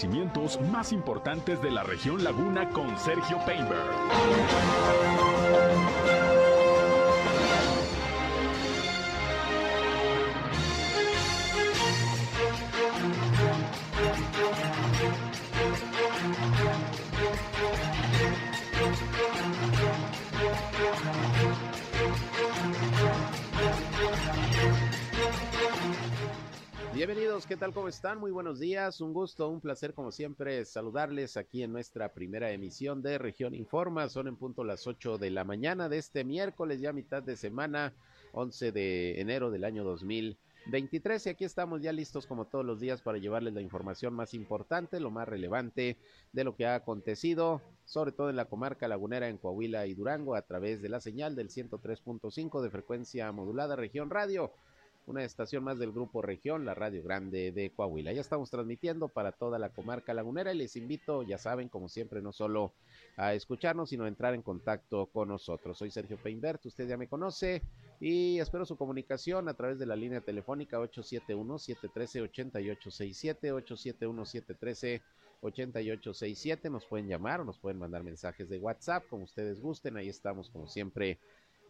acontecimientos más importantes de la región Laguna con Sergio Painberg. Tal? ¿Cómo están? Muy buenos días, un gusto, un placer como siempre saludarles aquí en nuestra primera emisión de Región Informa. Son en punto las 8 de la mañana de este miércoles, ya mitad de semana, 11 de enero del año 2023. Y aquí estamos ya listos como todos los días para llevarles la información más importante, lo más relevante de lo que ha acontecido, sobre todo en la comarca lagunera en Coahuila y Durango, a través de la señal del 103.5 de frecuencia modulada Región Radio una estación más del Grupo Región, la Radio Grande de Coahuila. Ya estamos transmitiendo para toda la comarca lagunera y les invito, ya saben, como siempre, no solo a escucharnos, sino a entrar en contacto con nosotros. Soy Sergio Peinbert, usted ya me conoce y espero su comunicación a través de la línea telefónica 871-713-8867, 871-713-8867. Nos pueden llamar o nos pueden mandar mensajes de WhatsApp, como ustedes gusten. Ahí estamos, como siempre,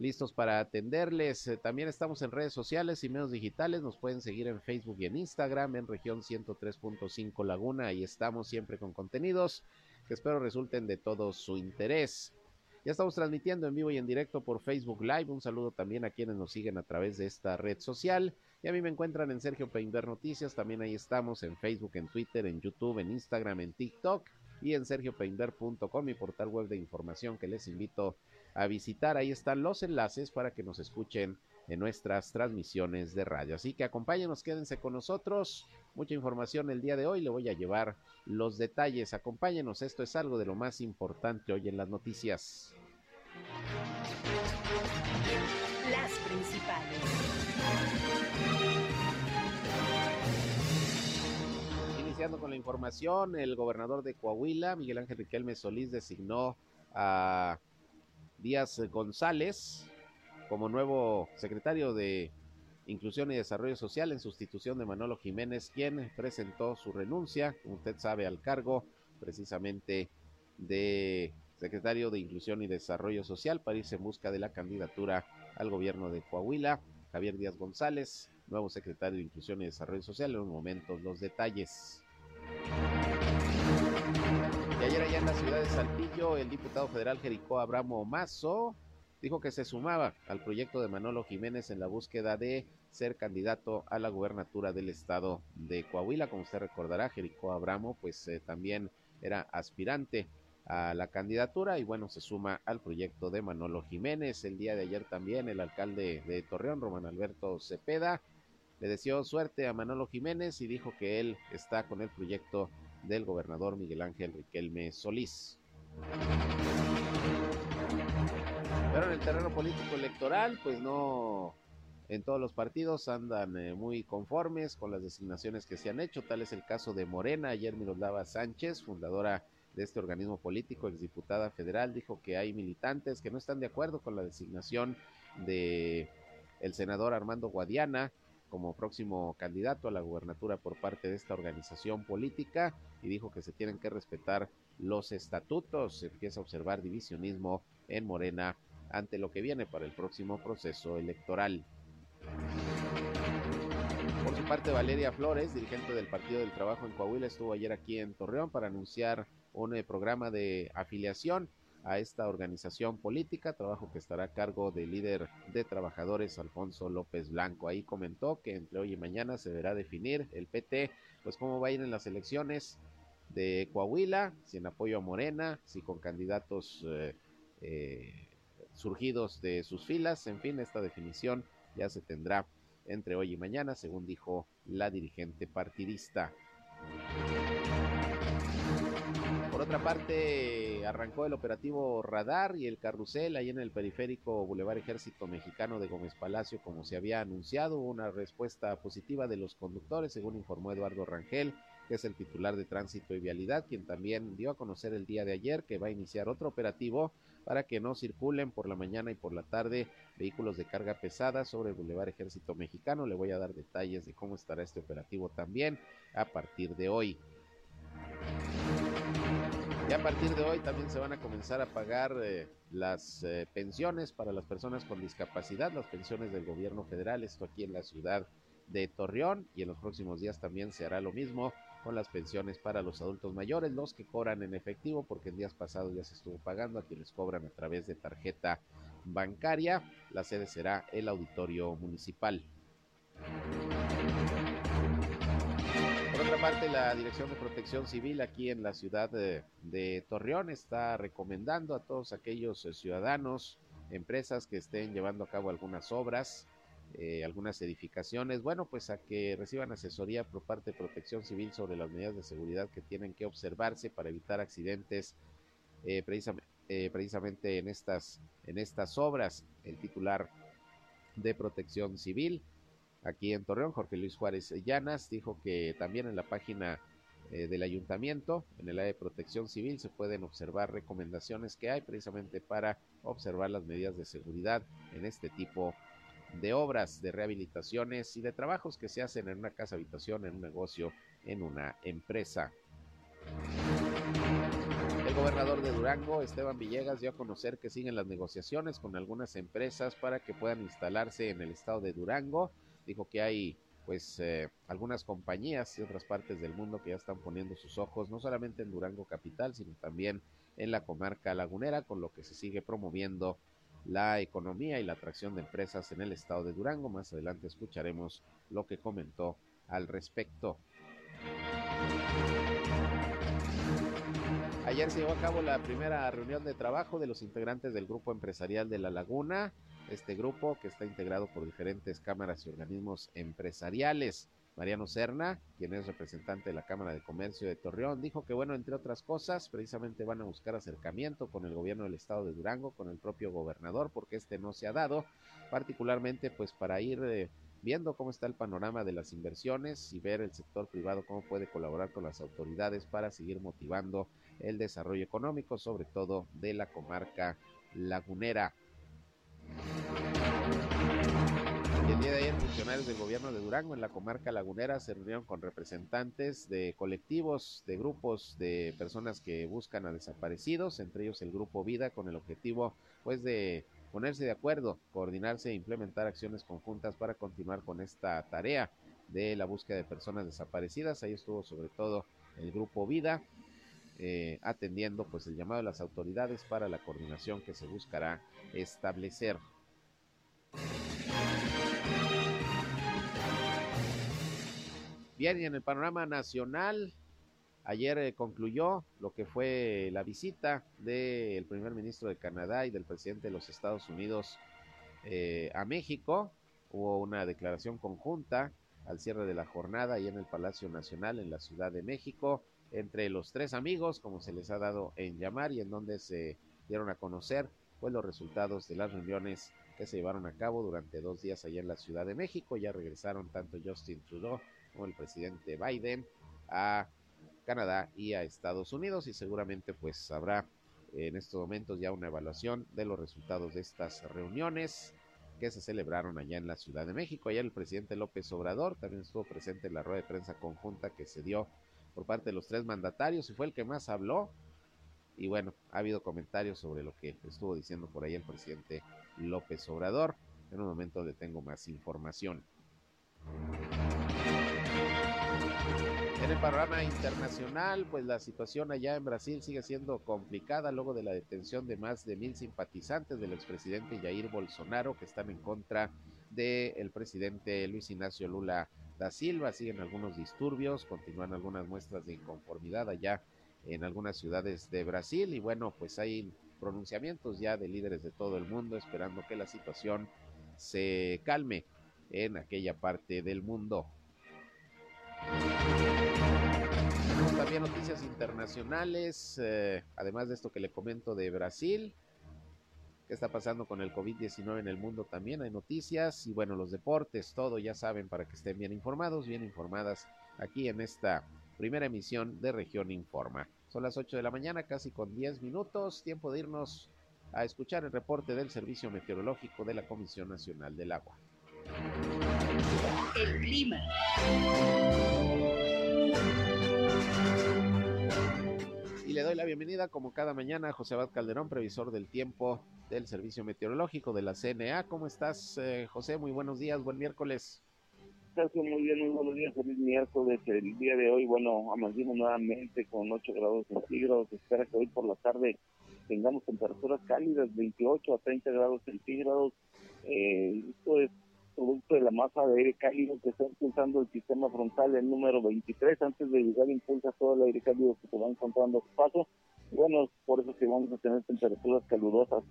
listos para atenderles. Eh, también estamos en redes sociales y medios digitales. Nos pueden seguir en Facebook y en Instagram en región 103.5 Laguna. Ahí estamos siempre con contenidos que espero resulten de todo su interés. Ya estamos transmitiendo en vivo y en directo por Facebook Live. Un saludo también a quienes nos siguen a través de esta red social. Y a mí me encuentran en Sergio Peinber Noticias. También ahí estamos en Facebook, en Twitter, en YouTube, en Instagram, en TikTok y en sergiopeinber.com, mi portal web de información que les invito a visitar. Ahí están los enlaces para que nos escuchen en nuestras transmisiones de radio. Así que acompáñenos, quédense con nosotros. Mucha información el día de hoy. Le voy a llevar los detalles. Acompáñenos. Esto es algo de lo más importante hoy en las noticias. Las principales. Iniciando con la información, el gobernador de Coahuila, Miguel Ángel Riquelme Solís, designó a Díaz González como nuevo secretario de Inclusión y Desarrollo Social en sustitución de Manolo Jiménez, quien presentó su renuncia, como usted sabe, al cargo precisamente de secretario de Inclusión y Desarrollo Social para irse en busca de la candidatura al gobierno de Coahuila. Javier Díaz González, nuevo secretario de Inclusión y Desarrollo Social, en un momento los detalles. Ayer allá en la ciudad de Saltillo, el diputado federal Jericó Abramo Mazo dijo que se sumaba al proyecto de Manolo Jiménez en la búsqueda de ser candidato a la gubernatura del estado de Coahuila. Como usted recordará, Jericó Abramo pues eh, también era aspirante a la candidatura y bueno, se suma al proyecto de Manolo Jiménez. El día de ayer también el alcalde de Torreón, Román Alberto Cepeda, le deseó suerte a Manolo Jiménez y dijo que él está con el proyecto del gobernador Miguel Ángel Riquelme Solís. Pero en el terreno político electoral, pues no, en todos los partidos andan eh, muy conformes con las designaciones que se han hecho. Tal es el caso de Morena. Ayer Miroslava Sánchez, fundadora de este organismo político, exdiputada federal, dijo que hay militantes que no están de acuerdo con la designación de el senador Armando Guadiana como próximo candidato a la gubernatura por parte de esta organización política y dijo que se tienen que respetar los estatutos. Se empieza a observar divisionismo en Morena ante lo que viene para el próximo proceso electoral. Por su parte, Valeria Flores, dirigente del Partido del Trabajo en Coahuila, estuvo ayer aquí en Torreón para anunciar un eh, programa de afiliación a esta organización política, trabajo que estará a cargo del líder de trabajadores Alfonso López Blanco. Ahí comentó que entre hoy y mañana se deberá definir el PT, pues cómo va a ir en las elecciones de Coahuila, si en apoyo a Morena, si con candidatos eh, eh, surgidos de sus filas, en fin, esta definición ya se tendrá entre hoy y mañana, según dijo la dirigente partidista. Por otra parte, arrancó el operativo Radar y el Carrusel ahí en el periférico Boulevard Ejército Mexicano de Gómez Palacio, como se había anunciado. Una respuesta positiva de los conductores, según informó Eduardo Rangel, que es el titular de Tránsito y Vialidad, quien también dio a conocer el día de ayer que va a iniciar otro operativo para que no circulen por la mañana y por la tarde vehículos de carga pesada sobre el Boulevard Ejército Mexicano. Le voy a dar detalles de cómo estará este operativo también a partir de hoy. Y a partir de hoy también se van a comenzar a pagar eh, las eh, pensiones para las personas con discapacidad, las pensiones del gobierno federal, esto aquí en la ciudad de Torreón y en los próximos días también se hará lo mismo con las pensiones para los adultos mayores, los que cobran en efectivo, porque en días pasados ya se estuvo pagando a quienes cobran a través de tarjeta bancaria. La sede será el auditorio municipal. Parte, la Dirección de Protección Civil aquí en la ciudad de, Torreón está recomendando a todos aquellos eh, ciudadanos, empresas que estén llevando a cabo algunas obras, eh, algunas edificaciones, bueno, pues a que reciban asesoría por parte de Protección Civil sobre las medidas de seguridad que tienen que observarse para evitar accidentes eh, precisamente en estas, en estas obras. El titular de Protección Civil aquí en Torreón, Jorge Luis Juárez Llanas, dijo que también en la página eh, del ayuntamiento, en el área de protección civil, se pueden observar recomendaciones que hay precisamente para observar las medidas de seguridad en este tipo de obras, de rehabilitaciones y de trabajos que se hacen en una casa habitación, en un negocio, en una empresa. El gobernador de Durango, Esteban Villegas, dio a conocer que siguen las negociaciones con algunas empresas para que puedan instalarse en el estado de Durango dijo que hay pues eh, algunas compañías de otras partes del mundo que ya están poniendo sus ojos no solamente en Durango capital, sino también en la comarca lagunera, con lo que se sigue promoviendo la economía y la atracción de empresas en el estado de Durango. Más adelante escucharemos lo que comentó al respecto. Ayer se llevó a cabo la primera reunión de trabajo de los integrantes del grupo empresarial de La Laguna este grupo que está integrado por diferentes cámaras y organismos empresariales. Mariano Serna, quien es representante de la Cámara de Comercio de Torreón, dijo que, bueno, entre otras cosas, precisamente van a buscar acercamiento con el gobierno del estado de Durango, con el propio gobernador, porque este no se ha dado, particularmente pues para ir eh, viendo cómo está el panorama de las inversiones y ver el sector privado cómo puede colaborar con las autoridades para seguir motivando el desarrollo económico, sobre todo de la comarca lagunera. El día de ayer, funcionarios del gobierno de Durango en la comarca lagunera se reunieron con representantes de colectivos, de grupos de personas que buscan a desaparecidos, entre ellos el grupo Vida, con el objetivo pues de ponerse de acuerdo, coordinarse e implementar acciones conjuntas para continuar con esta tarea de la búsqueda de personas desaparecidas. Ahí estuvo sobre todo el grupo Vida, eh, atendiendo pues el llamado de las autoridades para la coordinación que se buscará establecer. Bien, y en el panorama nacional, ayer eh, concluyó lo que fue la visita del primer ministro de Canadá y del presidente de los Estados Unidos eh, a México. Hubo una declaración conjunta al cierre de la jornada y en el Palacio Nacional en la Ciudad de México entre los tres amigos, como se les ha dado en llamar, y en donde se dieron a conocer pues los resultados de las reuniones que se llevaron a cabo durante dos días allá en la Ciudad de México. Ya regresaron tanto Justin Trudeau como el presidente Biden a Canadá y a Estados Unidos y seguramente pues habrá en estos momentos ya una evaluación de los resultados de estas reuniones que se celebraron allá en la Ciudad de México. Ayer el presidente López Obrador también estuvo presente en la rueda de prensa conjunta que se dio por parte de los tres mandatarios y fue el que más habló. Y bueno, ha habido comentarios sobre lo que estuvo diciendo por ahí el presidente López Obrador. En un momento le tengo más información. En el panorama internacional, pues la situación allá en Brasil sigue siendo complicada luego de la detención de más de mil simpatizantes del expresidente Jair Bolsonaro que están en contra del presidente Luis Ignacio Lula da Silva. Siguen algunos disturbios, continúan algunas muestras de inconformidad allá en algunas ciudades de Brasil y bueno, pues hay pronunciamientos ya de líderes de todo el mundo esperando que la situación se calme en aquella parte del mundo. También noticias internacionales, eh, además de esto que le comento de Brasil. ¿Qué está pasando con el COVID-19 en el mundo? También hay noticias y bueno, los deportes, todo ya saben para que estén bien informados, bien informadas aquí en esta primera emisión de Región Informa. Son las 8 de la mañana, casi con 10 minutos. Tiempo de irnos a escuchar el reporte del Servicio Meteorológico de la Comisión Nacional del Agua. El clima. la bienvenida, como cada mañana, a José Abad Calderón, previsor del tiempo del Servicio Meteorológico de la CNA. ¿Cómo estás, eh, José? Muy buenos días, buen miércoles. Muy bien, muy buenos días, feliz miércoles. El día de hoy, bueno, amanecimos nuevamente con 8 grados centígrados. Espera que hoy por la tarde tengamos temperaturas cálidas, 28 a 30 grados centígrados. Eh, esto es producto de la masa de aire cálido que está impulsando el sistema frontal, el número 23. Antes de llegar, impulsa todo el aire cálido que se va encontrando a su paso. Bueno, por eso que vamos a tener temperaturas calurosas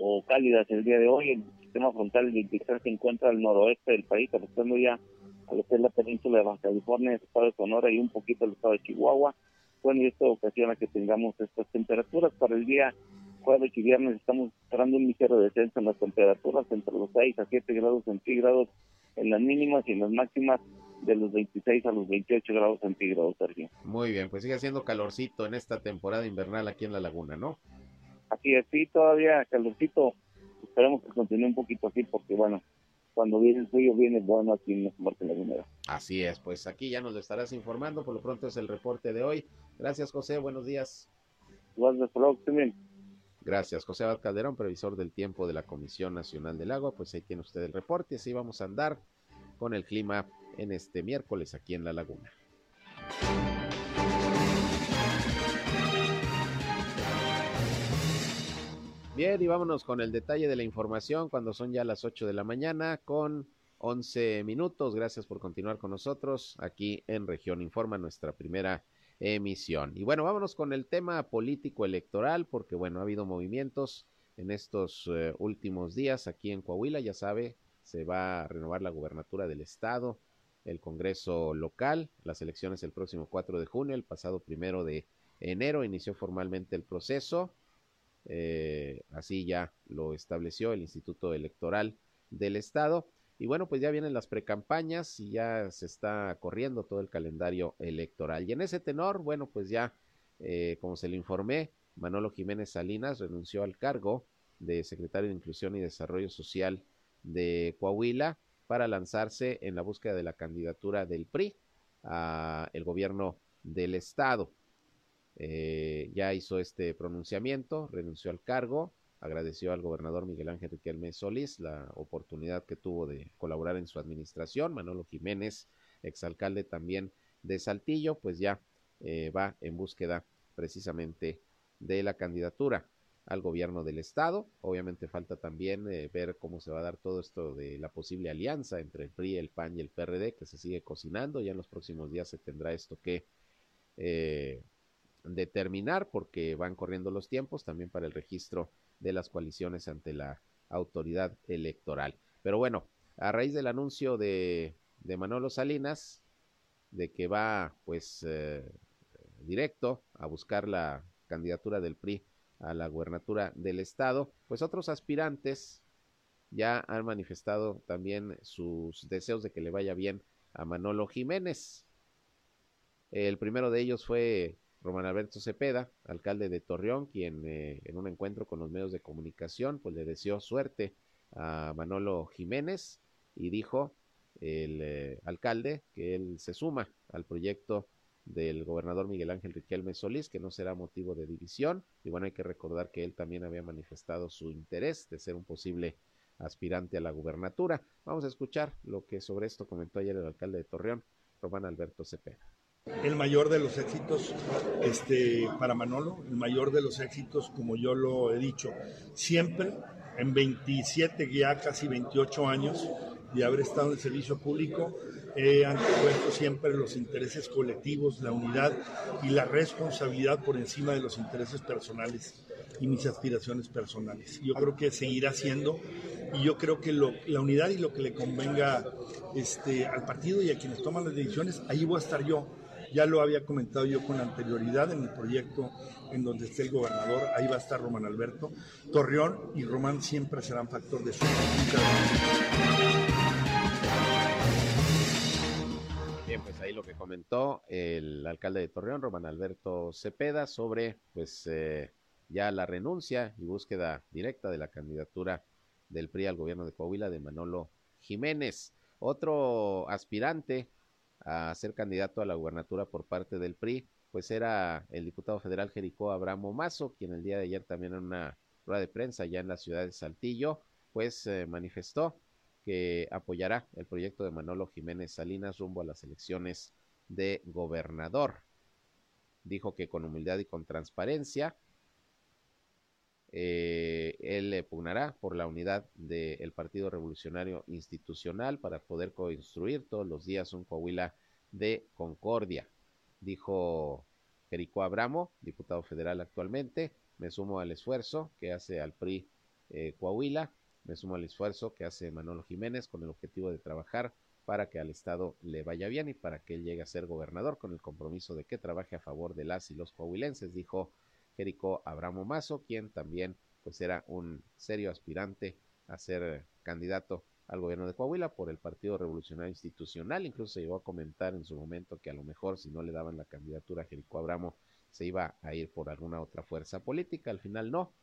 o cálidas el día de hoy. El sistema frontal 23 se encuentra al noroeste del país, afectando ya a lo que es la península de Baja California, el estado de Sonora y un poquito el estado de Chihuahua. Bueno, y esto ocasiona que tengamos estas temperaturas para el día jueves y viernes estamos esperando un ligero descenso en las temperaturas entre los 6 a 7 grados centígrados en las mínimas y en las máximas de los 26 a los 28 grados centígrados, Sergio. Muy bien, pues sigue siendo calorcito en esta temporada invernal aquí en la laguna, ¿no? Así es, sí, todavía calorcito. Esperemos que continúe un poquito así porque, bueno, cuando viene el frío viene bueno aquí en la de Lagunera. Así es, pues aquí ya nos lo estarás informando. Por lo pronto es el reporte de hoy. Gracias, José. Buenos días. Gracias, también. Gracias, José Abad Calderón, previsor del tiempo de la Comisión Nacional del Agua. Pues ahí tiene usted el reporte. Así vamos a andar con el clima en este miércoles aquí en La Laguna. Bien, y vámonos con el detalle de la información cuando son ya las 8 de la mañana con 11 minutos. Gracias por continuar con nosotros aquí en Región Informa, nuestra primera emisión. Y bueno, vámonos con el tema político electoral, porque bueno, ha habido movimientos en estos eh, últimos días aquí en Coahuila, ya sabe, se va a renovar la gubernatura del estado, el Congreso local, las elecciones el próximo 4 de junio, el pasado primero de enero inició formalmente el proceso, eh, así ya lo estableció el Instituto Electoral del Estado. Y bueno, pues ya vienen las precampañas y ya se está corriendo todo el calendario electoral. Y en ese tenor, bueno, pues ya, eh, como se le informé, Manolo Jiménez Salinas renunció al cargo de secretario de Inclusión y Desarrollo Social de Coahuila para lanzarse en la búsqueda de la candidatura del PRI a el gobierno del estado. Eh, ya hizo este pronunciamiento, renunció al cargo agradeció al gobernador Miguel Ángel Riquelme Solís la oportunidad que tuvo de colaborar en su administración. Manolo Jiménez, exalcalde también de Saltillo, pues ya eh, va en búsqueda precisamente de la candidatura al gobierno del estado. Obviamente falta también eh, ver cómo se va a dar todo esto de la posible alianza entre el PRI, el PAN y el PRD que se sigue cocinando. Ya en los próximos días se tendrá esto que eh, determinar porque van corriendo los tiempos también para el registro de las coaliciones ante la autoridad electoral. Pero bueno, a raíz del anuncio de, de Manolo Salinas, de que va pues eh, directo a buscar la candidatura del PRI a la gubernatura del estado, pues otros aspirantes ya han manifestado también sus deseos de que le vaya bien a Manolo Jiménez. El primero de ellos fue Román Alberto Cepeda, alcalde de Torreón, quien eh, en un encuentro con los medios de comunicación pues le deseó suerte a Manolo Jiménez y dijo el eh, alcalde que él se suma al proyecto del gobernador Miguel Ángel Riquelme Solís, que no será motivo de división. Y bueno, hay que recordar que él también había manifestado su interés de ser un posible aspirante a la gubernatura. Vamos a escuchar lo que sobre esto comentó ayer el alcalde de Torreón, Román Alberto Cepeda el mayor de los éxitos este, para Manolo, el mayor de los éxitos, como yo lo he dicho, siempre en 27, ya casi 28 años de haber estado en el servicio público, he antepuesto siempre los intereses colectivos, la unidad y la responsabilidad por encima de los intereses personales y mis aspiraciones personales. Yo creo que seguirá siendo y yo creo que la unidad y lo que le convenga este, al partido y a quienes toman las decisiones, ahí voy a estar yo ya lo había comentado yo con anterioridad en el proyecto en donde esté el gobernador, ahí va a estar Román Alberto. Torreón y Román siempre serán factor de su Bien, pues ahí lo que comentó el alcalde de Torreón, Román Alberto Cepeda, sobre pues eh, ya la renuncia y búsqueda directa de la candidatura del PRI al gobierno de Coahuila de Manolo Jiménez. Otro aspirante a ser candidato a la gubernatura por parte del PRI pues era el diputado federal Jericó Abramo Mazo, quien el día de ayer también en una rueda de prensa ya en la ciudad de Saltillo, pues eh, manifestó que apoyará el proyecto de Manolo Jiménez Salinas rumbo a las elecciones de gobernador. Dijo que con humildad y con transparencia eh, él pugnará por la unidad del Partido Revolucionario Institucional para poder construir todos los días un Coahuila de concordia, dijo Jericó Abramo, diputado federal actualmente. Me sumo al esfuerzo que hace al PRI eh, Coahuila, me sumo al esfuerzo que hace Manolo Jiménez con el objetivo de trabajar para que al Estado le vaya bien y para que él llegue a ser gobernador con el compromiso de que trabaje a favor de las y los coahuilenses, dijo Jerico Abramo Mazo, quien también pues era un serio aspirante a ser candidato al gobierno de Coahuila por el Partido Revolucionario Institucional. Incluso se llegó a comentar en su momento que a lo mejor si no le daban la candidatura a Jerico Abramo se iba a ir por alguna otra fuerza política. Al final no.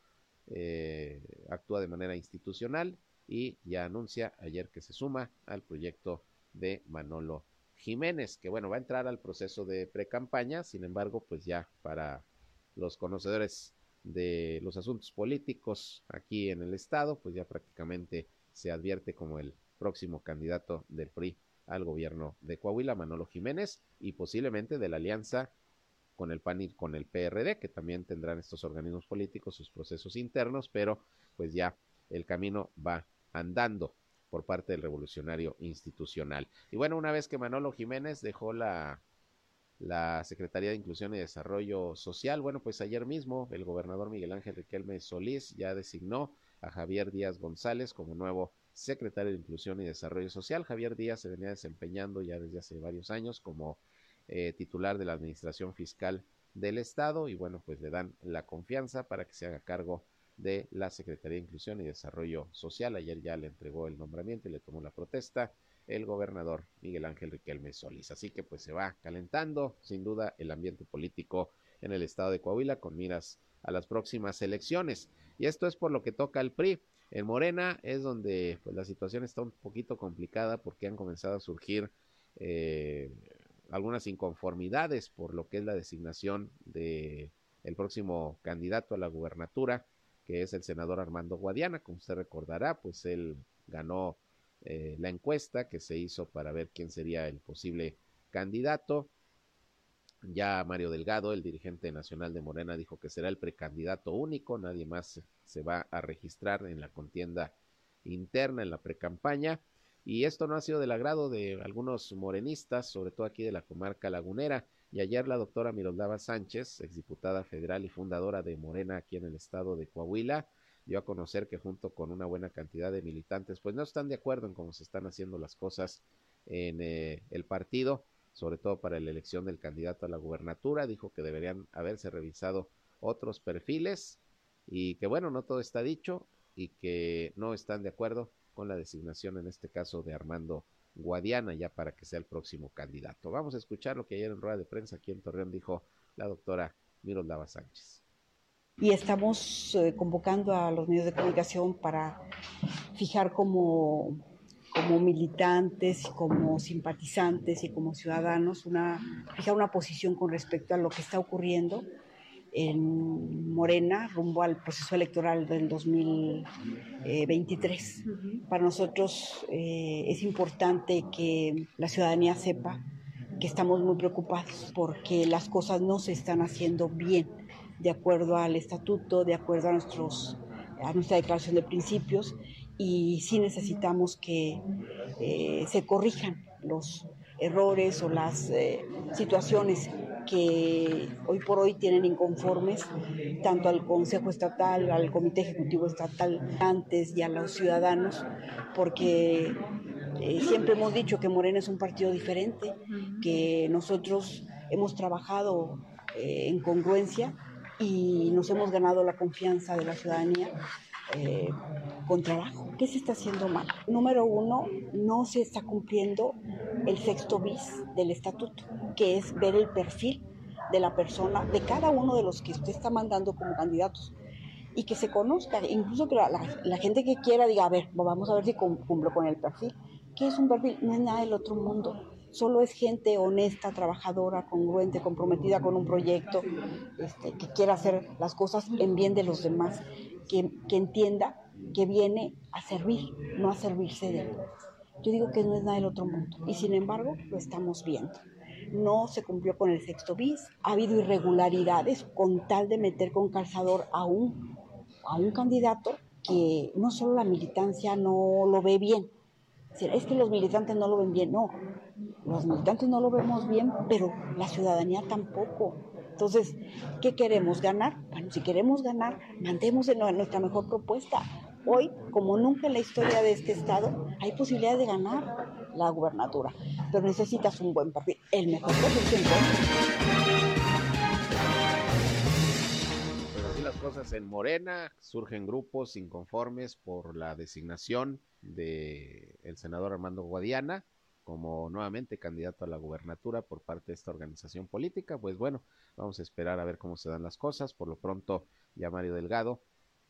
Eh, actúa de manera institucional y ya anuncia ayer que se suma al proyecto de Manolo Jiménez, que bueno, va a entrar al proceso de pre-campaña, sin embargo, pues ya para los conocedores de los asuntos políticos aquí en el estado, pues ya prácticamente se advierte como el próximo candidato del PRI al gobierno de Coahuila, Manolo Jiménez, y posiblemente de la alianza con el PAN con el PRD, que también tendrán estos organismos políticos sus procesos internos, pero pues ya el camino va andando por parte del revolucionario institucional. Y bueno, una vez que Manolo Jiménez dejó la la Secretaría de Inclusión y Desarrollo Social. Bueno, pues ayer mismo el gobernador Miguel Ángel Riquelme Solís ya designó a Javier Díaz González como nuevo secretario de Inclusión y Desarrollo Social. Javier Díaz se venía desempeñando ya desde hace varios años como eh, titular de la Administración Fiscal del Estado y bueno, pues le dan la confianza para que se haga cargo de la Secretaría de Inclusión y Desarrollo Social. Ayer ya le entregó el nombramiento y le tomó la protesta el gobernador Miguel Ángel Riquelme Solís. Así que pues se va calentando sin duda el ambiente político en el estado de Coahuila con miras a las próximas elecciones. Y esto es por lo que toca al PRI. En Morena es donde pues, la situación está un poquito complicada porque han comenzado a surgir eh, algunas inconformidades por lo que es la designación de el próximo candidato a la gubernatura, que es el senador Armando Guadiana. Como usted recordará, pues él ganó eh, la encuesta que se hizo para ver quién sería el posible candidato. Ya Mario Delgado, el dirigente nacional de Morena, dijo que será el precandidato único, nadie más se va a registrar en la contienda interna, en la precampaña. Y esto no ha sido del agrado de algunos morenistas, sobre todo aquí de la comarca lagunera. Y ayer la doctora Miroslava Sánchez, exdiputada federal y fundadora de Morena aquí en el estado de Coahuila, dio a conocer que junto con una buena cantidad de militantes, pues no están de acuerdo en cómo se están haciendo las cosas en eh, el partido, sobre todo para la elección del candidato a la gubernatura. Dijo que deberían haberse revisado otros perfiles y que bueno, no todo está dicho y que no están de acuerdo con la designación en este caso de Armando Guadiana ya para que sea el próximo candidato. Vamos a escuchar lo que ayer en rueda de prensa aquí en Torreón dijo la doctora Miroslava Sánchez y estamos eh, convocando a los medios de comunicación para fijar como, como militantes, como simpatizantes y como ciudadanos una, fijar una posición con respecto a lo que está ocurriendo en Morena rumbo al proceso electoral del 2023. Para nosotros eh, es importante que la ciudadanía sepa que estamos muy preocupados porque las cosas no se están haciendo bien de acuerdo al estatuto, de acuerdo a, nuestros, a nuestra declaración de principios y sí necesitamos que eh, se corrijan los errores o las eh, situaciones que hoy por hoy tienen inconformes tanto al Consejo Estatal, al Comité Ejecutivo Estatal, antes y a los ciudadanos, porque eh, siempre hemos dicho que Morena es un partido diferente, que nosotros hemos trabajado en congruencia y nos hemos ganado la confianza de la ciudadanía eh, con trabajo. ¿Qué se está haciendo mal? Número uno, no se está cumpliendo el sexto bis del estatuto, que es ver el perfil de la persona, de cada uno de los que usted está mandando como candidatos y que se conozca, incluso que la, la gente que quiera diga, a ver, vamos a ver si cumplo con el perfil. ¿Qué es un perfil? No es nada del otro mundo solo es gente honesta, trabajadora, congruente, comprometida con un proyecto, este, que quiera hacer las cosas en bien de los demás, que, entienda que viene a servir, no a servirse de él. Yo digo que no es nada del otro mundo y sin embargo lo estamos viendo. No se cumplió con el sexto bis, ha habido irregularidades con tal de meter con calzador a un, a un candidato que no solo la militancia no lo ve bien, es que los militantes no lo ven bien, no, los militantes no lo vemos bien, pero la ciudadanía tampoco. Entonces, ¿qué queremos? ¿Ganar? Bueno, si queremos ganar, mandemos nuestra mejor propuesta. Hoy, como nunca en la historia de este estado, hay posibilidad de ganar la gubernatura, pero necesitas un buen partido, el mejor partido. Pues así las cosas en Morena, surgen grupos inconformes por la designación del el senador Armando Guadiana como nuevamente candidato a la gubernatura por parte de esta organización política. Pues bueno, vamos a esperar a ver cómo se dan las cosas. Por lo pronto, ya Mario Delgado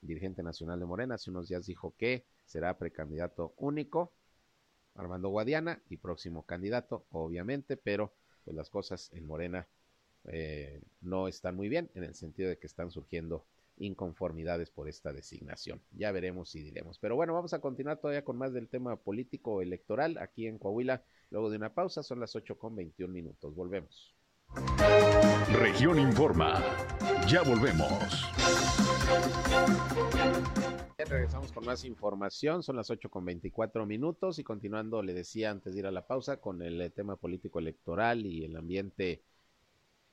dirigente nacional de Morena, hace unos días dijo que será precandidato único, Armando Guadiana, y próximo candidato, obviamente, pero pues las cosas en Morena eh, no están muy bien, en el sentido de que están surgiendo inconformidades por esta designación. Ya veremos y diremos. Pero bueno, vamos a continuar todavía con más del tema político electoral aquí en Coahuila. Luego de una pausa, son las 8 con 21 minutos. Volvemos. Región Informa. Ya volvemos. regresamos con más información, son las 8 con 24 minutos y continuando, le decía antes de ir a la pausa, con el eh, tema político electoral y el ambiente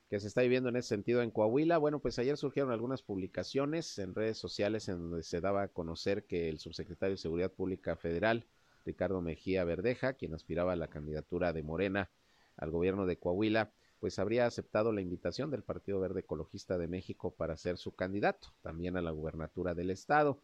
que se está viviendo en ese sentido en Coahuila. Bueno, pues ayer surgieron algunas publicaciones en redes sociales en donde se daba a conocer que el subsecretario de Seguridad Pública Federal, Ricardo Mejía Verdeja, quien aspiraba a la candidatura de Morena al gobierno de Coahuila, pues habría aceptado la invitación del Partido Verde Ecologista de México para ser su candidato también a la gubernatura del estado.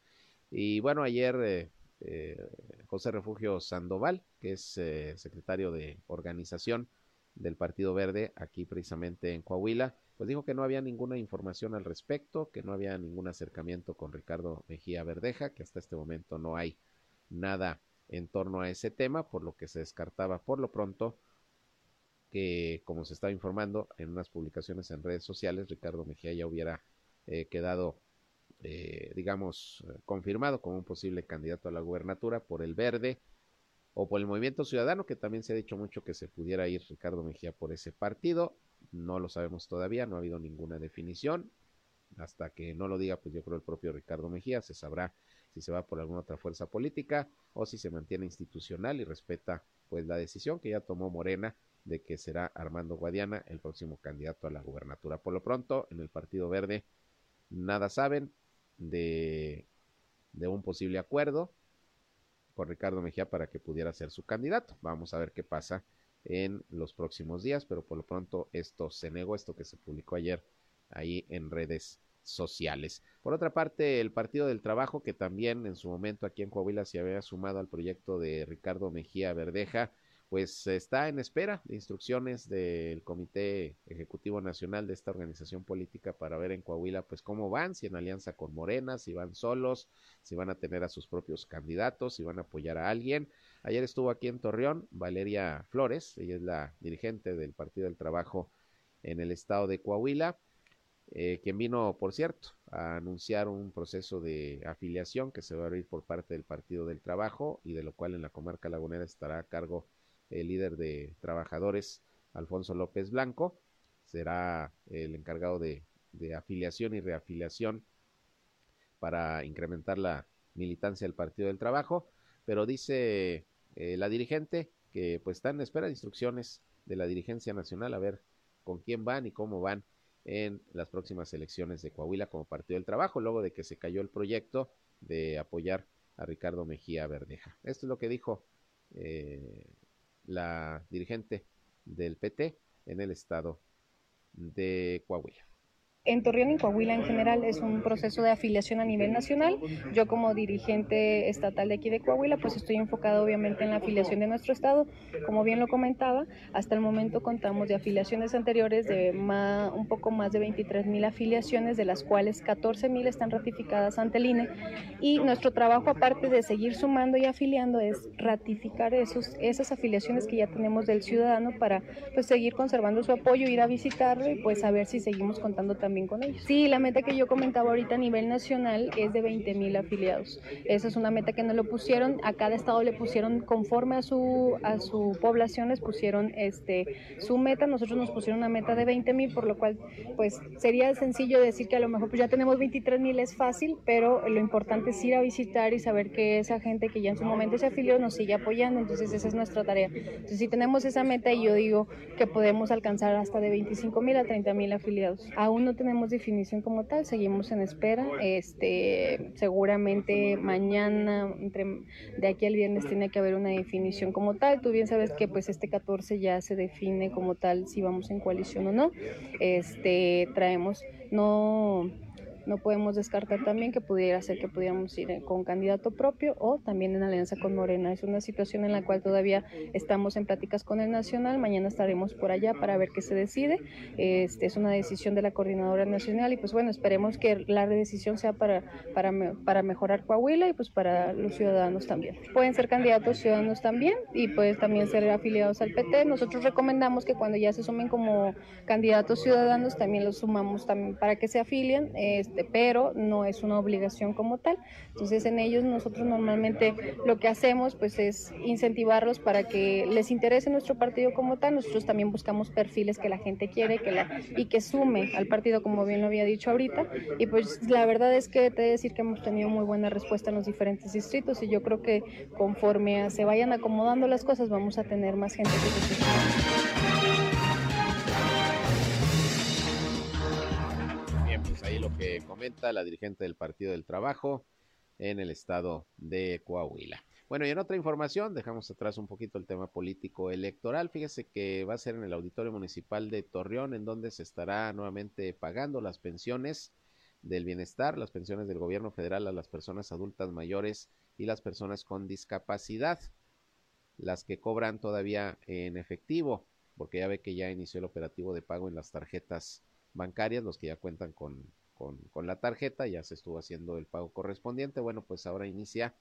Y bueno, ayer eh, eh, José Refugio Sandoval, que es eh, secretario de organización del Partido Verde aquí precisamente en Coahuila, pues dijo que no había ninguna información al respecto, que no había ningún acercamiento con Ricardo Mejía Verdeja, que hasta este momento no hay nada en torno a ese tema, por lo que se descartaba por lo pronto que, como se estaba informando en unas publicaciones en redes sociales, Ricardo Mejía ya hubiera eh, quedado, eh, digamos, confirmado como un posible candidato a la gubernatura por el Verde o por el Movimiento Ciudadano, que también se ha dicho mucho que se pudiera ir Ricardo Mejía por ese partido. No lo sabemos todavía, no ha habido ninguna definición. Hasta que no lo diga, pues yo creo el propio Ricardo Mejía se sabrá si se va por alguna otra fuerza política o si se mantiene institucional y respeta pues la decisión que ya tomó Morena de que será Armando Guadiana el próximo candidato a la gubernatura. Por lo pronto, en el Partido Verde, nada saben de, de un posible acuerdo Ricardo Mejía para que pudiera ser su candidato. Vamos a ver qué pasa en los próximos días, pero por lo pronto esto se negó, esto que se publicó ayer ahí en redes sociales. Por otra parte, el Partido del Trabajo, que también en su momento aquí en Coahuila se había sumado al proyecto de Ricardo Mejía Verdeja, pues está en espera de instrucciones del Comité Ejecutivo Nacional de esta organización política para ver en Coahuila pues cómo van, si en alianza con Morena, si van solos, si van a tener a sus propios candidatos, si van a apoyar a alguien. Ayer estuvo aquí en Torreón Valeria Flores, ella es la dirigente del Partido del Trabajo en el estado de Coahuila, eh, quien vino, por cierto, a anunciar un proceso de afiliación que se va a abrir por parte del Partido del Trabajo y de lo cual en la comarca lagunera estará a cargo el líder de trabajadores, Alfonso López Blanco, será el encargado de, afiliación y reafiliación para incrementar la militancia del Partido del Trabajo, pero dice eh, la dirigente que pues están en espera de instrucciones de la dirigencia nacional a ver con quién van y cómo van en las próximas elecciones de Coahuila como Partido del Trabajo, luego de que se cayó el proyecto de apoyar a Ricardo Mejía Verdeja. Esto es lo que dijo eh, la dirigente del PT en el estado de Coahuila. En Torreón y Coahuila en general es un proceso de afiliación a nivel nacional. Yo como dirigente estatal de aquí de Coahuila pues estoy enfocado obviamente en la afiliación de nuestro estado. Como bien lo comentaba, hasta el momento contamos de afiliaciones anteriores de un poco más de 23 mil afiliaciones, de las cuales 14 mil están ratificadas ante el INE. Y nuestro trabajo aparte de seguir sumando y afiliando es ratificar esos, esas afiliaciones que ya tenemos del ciudadano para pues seguir conservando su apoyo, ir a visitarlo y pues a ver si seguimos contando también con ellos. Sí, la meta que yo comentaba ahorita a nivel nacional es de 20 mil afiliados. Esa es una meta que no lo pusieron, a cada estado le pusieron conforme a su, a su población, les pusieron este, su meta, nosotros nos pusieron una meta de 20 mil, por lo cual pues sería sencillo decir que a lo mejor pues ya tenemos 23 mil, es fácil, pero lo importante es ir a visitar y saber que esa gente que ya en su momento se afilió nos sigue apoyando, entonces esa es nuestra tarea. Entonces si tenemos esa meta y yo digo que podemos alcanzar hasta de 25 mil a 30 mil afiliados. Aún no tenemos definición como tal, seguimos en espera. Este, seguramente mañana, entre, de aquí al viernes, tiene que haber una definición como tal. Tú bien sabes que pues este 14 ya se define como tal si vamos en coalición o no. Este, traemos, no no podemos descartar también que pudiera ser que pudiéramos ir con candidato propio o también en alianza con Morena. Es una situación en la cual todavía estamos en pláticas con el Nacional. Mañana estaremos por allá para ver qué se decide. Este, es una decisión de la Coordinadora Nacional y pues bueno, esperemos que la decisión sea para, para, para mejorar Coahuila y pues para los ciudadanos también. Pueden ser candidatos ciudadanos también y pues también ser afiliados al PT. Nosotros recomendamos que cuando ya se sumen como candidatos ciudadanos también los sumamos también para que se afilien. Este, este, pero no es una obligación como tal. Entonces en ellos nosotros normalmente lo que hacemos pues es incentivarlos para que les interese nuestro partido como tal. Nosotros también buscamos perfiles que la gente quiere que la, y que sume al partido como bien lo había dicho ahorita. Y pues la verdad es que te he de decir que hemos tenido muy buena respuesta en los diferentes distritos y yo creo que conforme se vayan acomodando las cosas vamos a tener más gente que se lo que comenta la dirigente del Partido del Trabajo en el estado de Coahuila. Bueno, y en otra información, dejamos atrás un poquito el tema político electoral. Fíjese que va a ser en el Auditorio Municipal de Torreón, en donde se estará nuevamente pagando las pensiones del bienestar, las pensiones del gobierno federal a las personas adultas mayores y las personas con discapacidad, las que cobran todavía en efectivo, porque ya ve que ya inició el operativo de pago en las tarjetas bancarias, los que ya cuentan con con, la tarjeta, ya se estuvo haciendo el pago correspondiente. Bueno, pues ahora inicia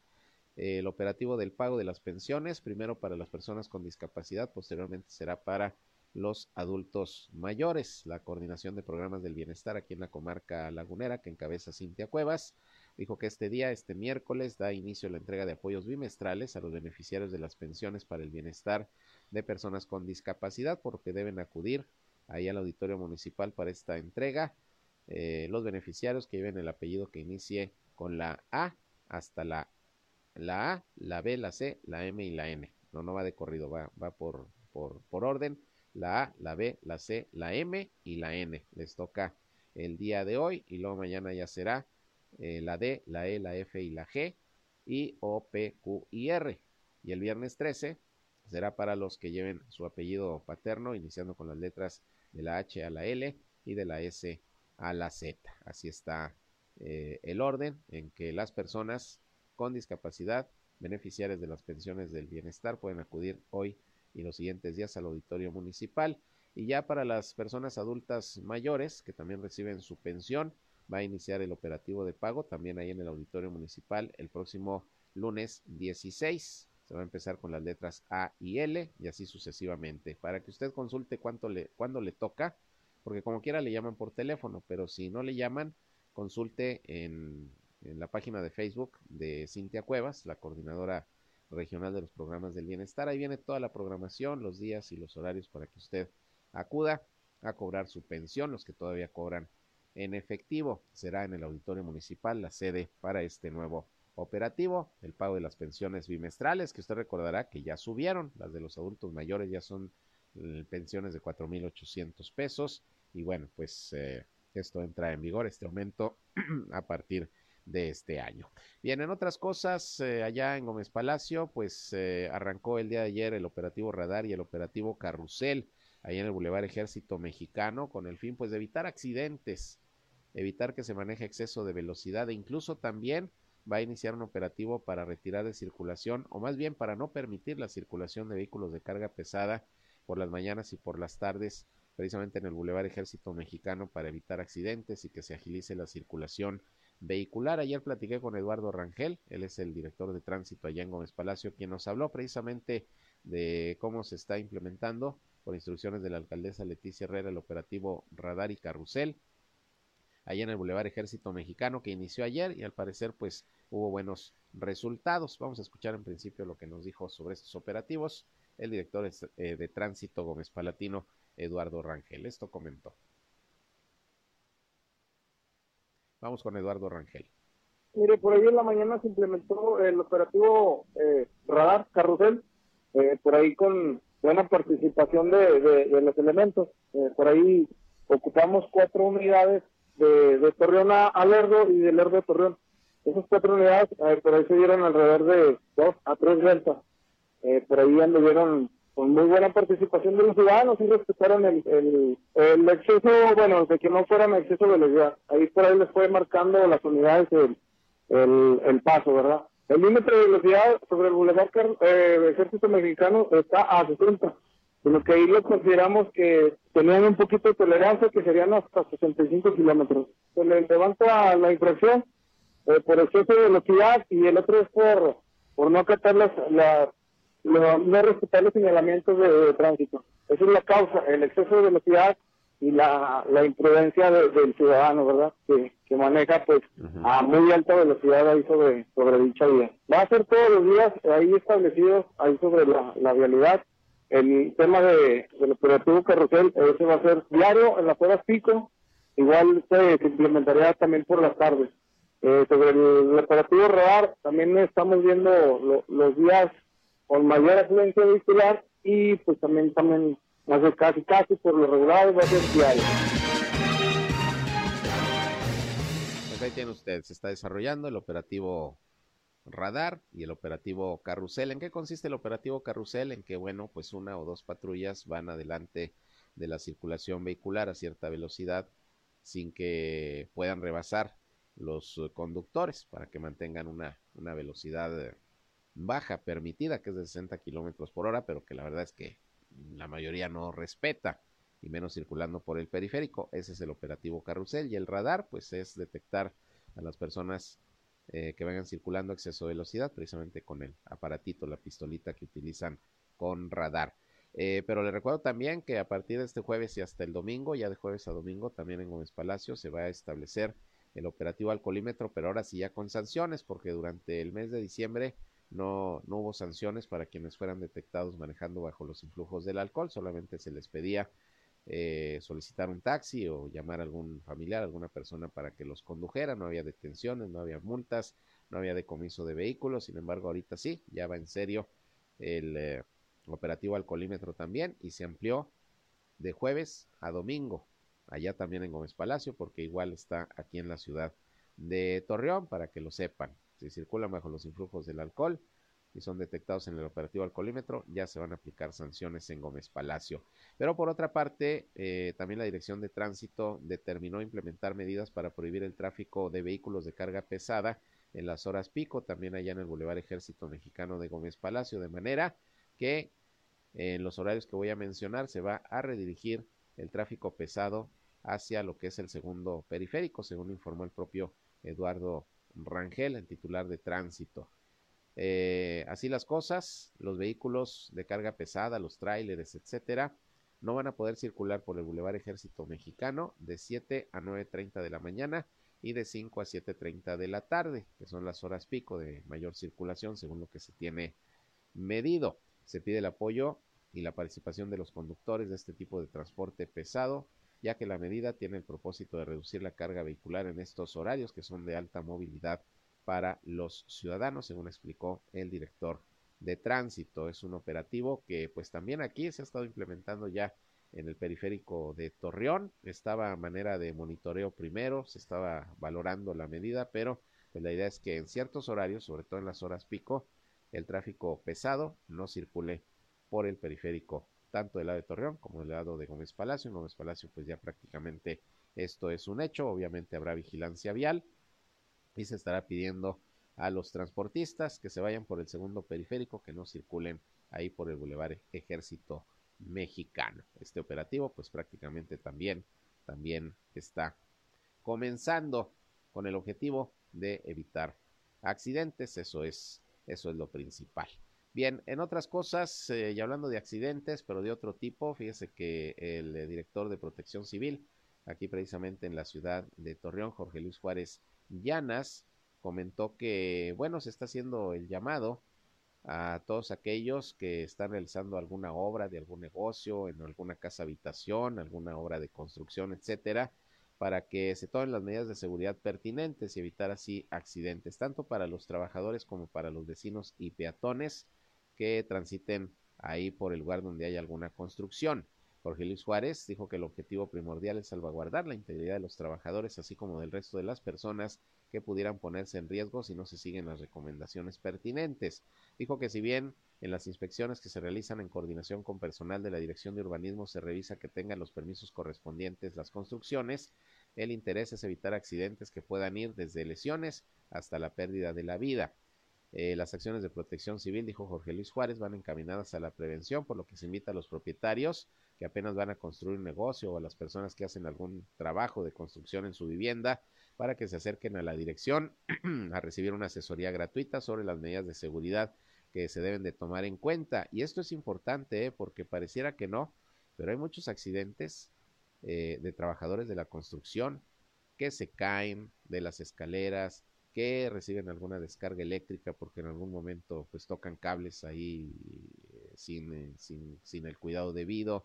eh, el operativo del pago de las pensiones, primero para las personas con discapacidad, posteriormente será para los adultos mayores. La coordinación de programas del bienestar aquí en la comarca lagunera, que encabeza Cintia Cuevas, dijo que este día, este miércoles, da inicio la entrega de apoyos bimestrales a los beneficiarios de las pensiones para el bienestar de personas con discapacidad, porque deben acudir ahí al auditorio municipal para esta entrega. Eh, los beneficiarios que lleven el apellido que inicie con la A hasta la, la A, la B, la C, la M y la N. No, no va de corrido, va, va por, por, por orden. La A, la B, la C, la M y la N. Les toca el día de hoy y luego mañana ya será eh, la D, la E, la F y la G y O, P, Q y R. Y el viernes 13 será para los que lleven su apellido paterno, iniciando con las letras de la H a la L y de la S a la Z. Así está eh, el orden en que las personas con discapacidad, beneficiarias de las pensiones del bienestar, pueden acudir hoy y los siguientes días al auditorio municipal. Y ya para las personas adultas mayores que también reciben su pensión, va a iniciar el operativo de pago también ahí en el auditorio municipal el próximo lunes 16. Se va a empezar con las letras A y L y así sucesivamente. Para que usted consulte cuánto le, cuándo le toca, porque como quiera le llaman por teléfono, pero si no le llaman, consulte en, la página de Facebook de Cintia Cuevas, la coordinadora regional de los programas del bienestar. Ahí viene toda la programación, los días y los horarios para que usted acuda a cobrar su pensión, los que todavía cobran en efectivo. Será en el auditorio municipal la sede para este nuevo operativo, el pago de las pensiones bimestrales, que usted recordará que ya subieron, las de los adultos mayores ya son pensiones de 4.800 pesos y bueno, pues eh, esto entra en vigor, este aumento a partir de este año. Bien, en otras cosas, eh, allá en Gómez Palacio, pues arrancó el día de ayer el operativo Radar y el operativo Carrusel, ahí en el Boulevard Ejército Mexicano, con el fin pues de evitar accidentes evitar que se maneje exceso de velocidad e incluso también va a iniciar un operativo para retirar de circulación o más bien para no permitir la circulación de vehículos de carga pesada por las mañanas y por las tardes precisamente en el Boulevard Ejército Mexicano para evitar accidentes y que se agilice la circulación vehicular. Ayer platiqué con Eduardo Rangel, él es el director de tránsito allá en Gómez Palacio, quien nos habló precisamente de cómo se está implementando por instrucciones de la alcaldesa Leticia Herrera el operativo Radar y Carrusel allá en el Boulevard Ejército Mexicano que inició ayer y al parecer pues hubo buenos resultados. Vamos a escuchar en principio lo que nos dijo sobre estos operativos el director eh, de tránsito Gómez Palatino, Eduardo Rangel. Esto comentó. Vamos con Eduardo Rangel. Mire, por ahí en la mañana se implementó el operativo eh, Radar Carrusel, eh, por ahí con buena participación de, los elementos. por ahí ocupamos cuatro unidades de, de Torreón a, Lerdo y de Lerdo a Torreón. Esas cuatro unidades, por ahí se dieron alrededor de dos a tres ventas. Eh, por ahí anduvieron con muy buena participación de los ciudadanos y respetaron el, el, el exceso, bueno, de que no fueran exceso de velocidad. Ahí por ahí les fue marcando las unidades el, el, paso, ¿verdad? El límite de velocidad sobre el Boulevard eh, Ejército Mexicano está a 60, lo que ahí lo consideramos que tenían un poquito de tolerancia, que serían hasta 65 kilómetros. Se les levanta la infracción eh, por exceso de velocidad y el otro es por, por no acatar las, las no, respetar los señalamientos de, tránsito. Esa es la causa, el exceso de velocidad y la, la imprudencia del ciudadano, ¿verdad? Que, que maneja pues a muy alta velocidad ahí sobre, sobre dicha vía. Va a ser todos los días ahí establecidos ahí sobre la, la vialidad. El tema de, del operativo carrusel, ese va a ser diario en las horas pico, igual se, implementaría también por las tardes. Eh, sobre el, operativo radar, también estamos viendo los días con mayor afluencia vehicular y pues también también más de casi casi por lo regular va a ser. Pues ahí tiene usted, se está desarrollando el operativo radar y el operativo carrusel. ¿En qué consiste el operativo carrusel? En que, bueno, pues una o dos patrullas van adelante de la circulación vehicular a cierta velocidad sin que puedan rebasar los conductores para que mantengan una, una velocidad baja permitida, que es de 60 kilómetros por hora, pero que la verdad es que la mayoría no respeta, y menos circulando por el periférico. Ese es el operativo carrusel. Y el radar, pues es detectar a las personas eh, que vayan circulando a exceso de velocidad, precisamente con el aparatito, la pistolita que utilizan con radar. Eh, pero le recuerdo también que a partir de este jueves y hasta el domingo, ya de jueves a domingo, también en Gómez Palacio se va a establecer el operativo alcoholímetro, pero ahora sí ya con sanciones, porque durante el mes de diciembre no, no hubo sanciones para quienes fueran detectados manejando bajo los influjos del alcohol, solamente se les pedía eh, solicitar un taxi o llamar a algún familiar, alguna persona para que los condujera, no había detenciones, no había multas, no había decomiso de vehículos, sin embargo ahorita sí, ya va en serio el eh, operativo alcoholímetro también y se amplió de jueves a domingo, allá también en Gómez Palacio, porque igual está aquí en la ciudad de Torreón, para que lo sepan si circulan bajo los influjos del alcohol y son detectados en el operativo alcoholímetro, ya se van a aplicar sanciones en Gómez Palacio. Pero por otra parte, eh, también la Dirección de Tránsito determinó implementar medidas para prohibir el tráfico de vehículos de carga pesada en las horas pico, también allá en el Boulevard Ejército Mexicano de Gómez Palacio, de manera que en los horarios que voy a mencionar se va a redirigir el tráfico pesado hacia lo que es el segundo periférico, según informó el propio Eduardo Rangel, el titular de tránsito. Eh, así las cosas, los vehículos de carga pesada, los tráileres, etcétera, no van a poder circular por el Boulevard Ejército Mexicano de 7 a 9.30 de la mañana y de 5 a 7.30 de la tarde, que son las horas pico de mayor circulación según lo que se tiene medido. Se pide el apoyo y la participación de los conductores de este tipo de transporte pesado ya que la medida tiene el propósito de reducir la carga vehicular en estos horarios que son de alta movilidad para los ciudadanos, según explicó el director de tránsito. Es un operativo que pues también aquí se ha estado implementando ya en el periférico de Torreón. Estaba a manera de monitoreo primero, se estaba valorando la medida, pero pues la idea es que en ciertos horarios, sobre todo en las horas pico, el tráfico pesado no circule por el periférico tanto del lado de Torreón como del lado de Gómez Palacio. En Gómez Palacio, pues ya prácticamente esto es un hecho. Obviamente habrá vigilancia vial y se estará pidiendo a los transportistas que se vayan por el segundo periférico, que no circulen ahí por el Boulevard Ejército Mexicano. Este operativo, pues prácticamente también, también está comenzando con el objetivo de evitar accidentes. Eso es, eso es lo principal. Bien, en otras cosas, eh, y hablando de accidentes, pero de otro tipo, fíjese que el eh, director de Protección Civil, aquí precisamente en la ciudad de Torreón, Jorge Luis Juárez Llanas, comentó que, bueno, se está haciendo el llamado a todos aquellos que están realizando alguna obra de algún negocio, en alguna casa habitación, alguna obra de construcción, etcétera, para que se tomen las medidas de seguridad pertinentes y evitar así accidentes, tanto para los trabajadores como para los vecinos y peatones que transiten ahí por el lugar donde hay alguna construcción. Jorge Luis Juárez dijo que el objetivo primordial es salvaguardar la integridad de los trabajadores, así como del resto de las personas que pudieran ponerse en riesgo si no se siguen las recomendaciones pertinentes. Dijo que si bien en las inspecciones que se realizan en coordinación con personal de la Dirección de Urbanismo se revisa que tengan los permisos correspondientes las construcciones, el interés es evitar accidentes que puedan ir desde lesiones hasta la pérdida de la vida. Eh, las acciones de protección civil, dijo Jorge Luis Juárez, van encaminadas a la prevención, por lo que se invita a los propietarios que apenas van a construir un negocio o a las personas que hacen algún trabajo de construcción en su vivienda para que se acerquen a la dirección a recibir una asesoría gratuita sobre las medidas de seguridad que se deben de tomar en cuenta. Y esto es importante ¿eh? porque pareciera que no, pero hay muchos accidentes eh, de trabajadores de la construcción que se caen de las escaleras, que reciben alguna descarga eléctrica porque en algún momento pues tocan cables ahí eh, sin, eh, sin, sin, el cuidado debido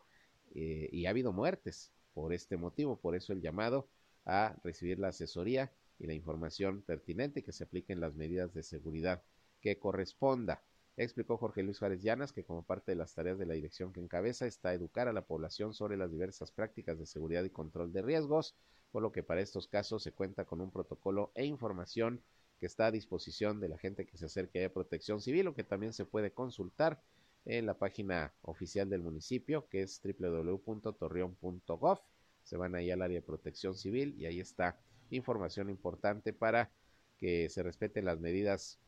eh, y ha habido muertes por este motivo, por eso el llamado a recibir la asesoría y la información pertinente que se apliquen las medidas de seguridad que corresponda. Explicó Jorge Luis Juárez Llanas que como parte de las tareas de la dirección que encabeza está educar a la población sobre las diversas prácticas de seguridad y control de riesgos, por lo que para estos casos se cuenta con un protocolo e información que está a disposición de la gente que se acerque a protección civil o que también se puede consultar en la página oficial del municipio que es www.torreon.gov. Se van ahí al área de protección civil y ahí está información importante para que se respeten las medidas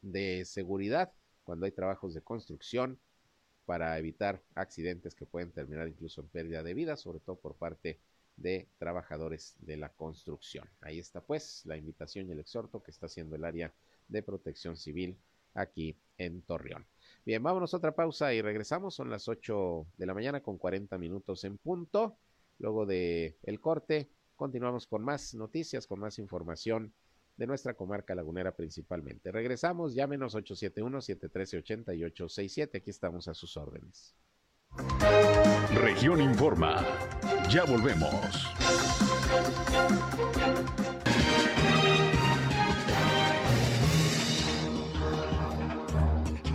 de seguridad cuando hay trabajos de construcción para evitar accidentes que pueden terminar incluso en pérdida de vida, sobre todo por parte de trabajadores de la construcción. Ahí está pues la invitación y el exhorto que está haciendo el área de protección civil aquí en Torreón. Bien, vámonos a otra pausa y regresamos. Son las 8 de la mañana con 40 minutos en punto. Luego de el corte, continuamos con más noticias, con más información de nuestra comarca lagunera principalmente. Regresamos, llámenos 871-713-8867. Aquí estamos a sus órdenes. Región Informa. Ya volvemos.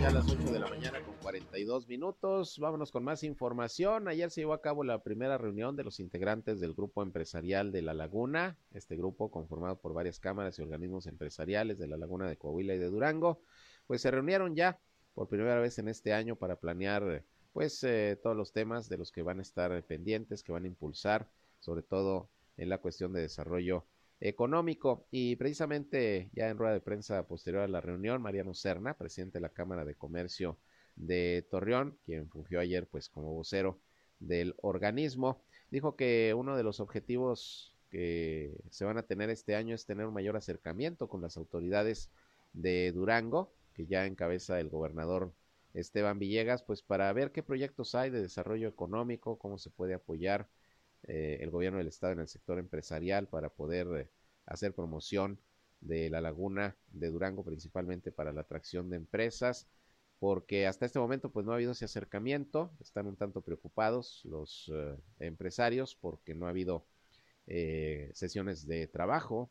Ya a las 8 de la mañana con 42 minutos. Vámonos con más información. Ayer se llevó a cabo la primera reunión de los integrantes del Grupo Empresarial de La Laguna. Este grupo, conformado por varias cámaras y organismos empresariales de La Laguna de Coahuila y de Durango, pues se reunieron ya por primera vez en este año para planear pues eh, todos los temas de los que van a estar pendientes, que van a impulsar, sobre todo en la cuestión de desarrollo económico. Y precisamente ya en rueda de prensa posterior a la reunión, Mariano Serna, presidente de la Cámara de Comercio de Torreón, quien fungió ayer pues como vocero del organismo, dijo que uno de los objetivos que se van a tener este año es tener un mayor acercamiento con las autoridades de Durango, que ya encabeza el gobernador Esteban Villegas, pues para ver qué proyectos hay de desarrollo económico, cómo se puede apoyar eh, el gobierno del estado en el sector empresarial para poder eh, hacer promoción de la laguna de Durango principalmente para la atracción de empresas porque hasta este momento pues no ha habido ese acercamiento están un tanto preocupados los eh, empresarios porque no ha habido sesiones de trabajo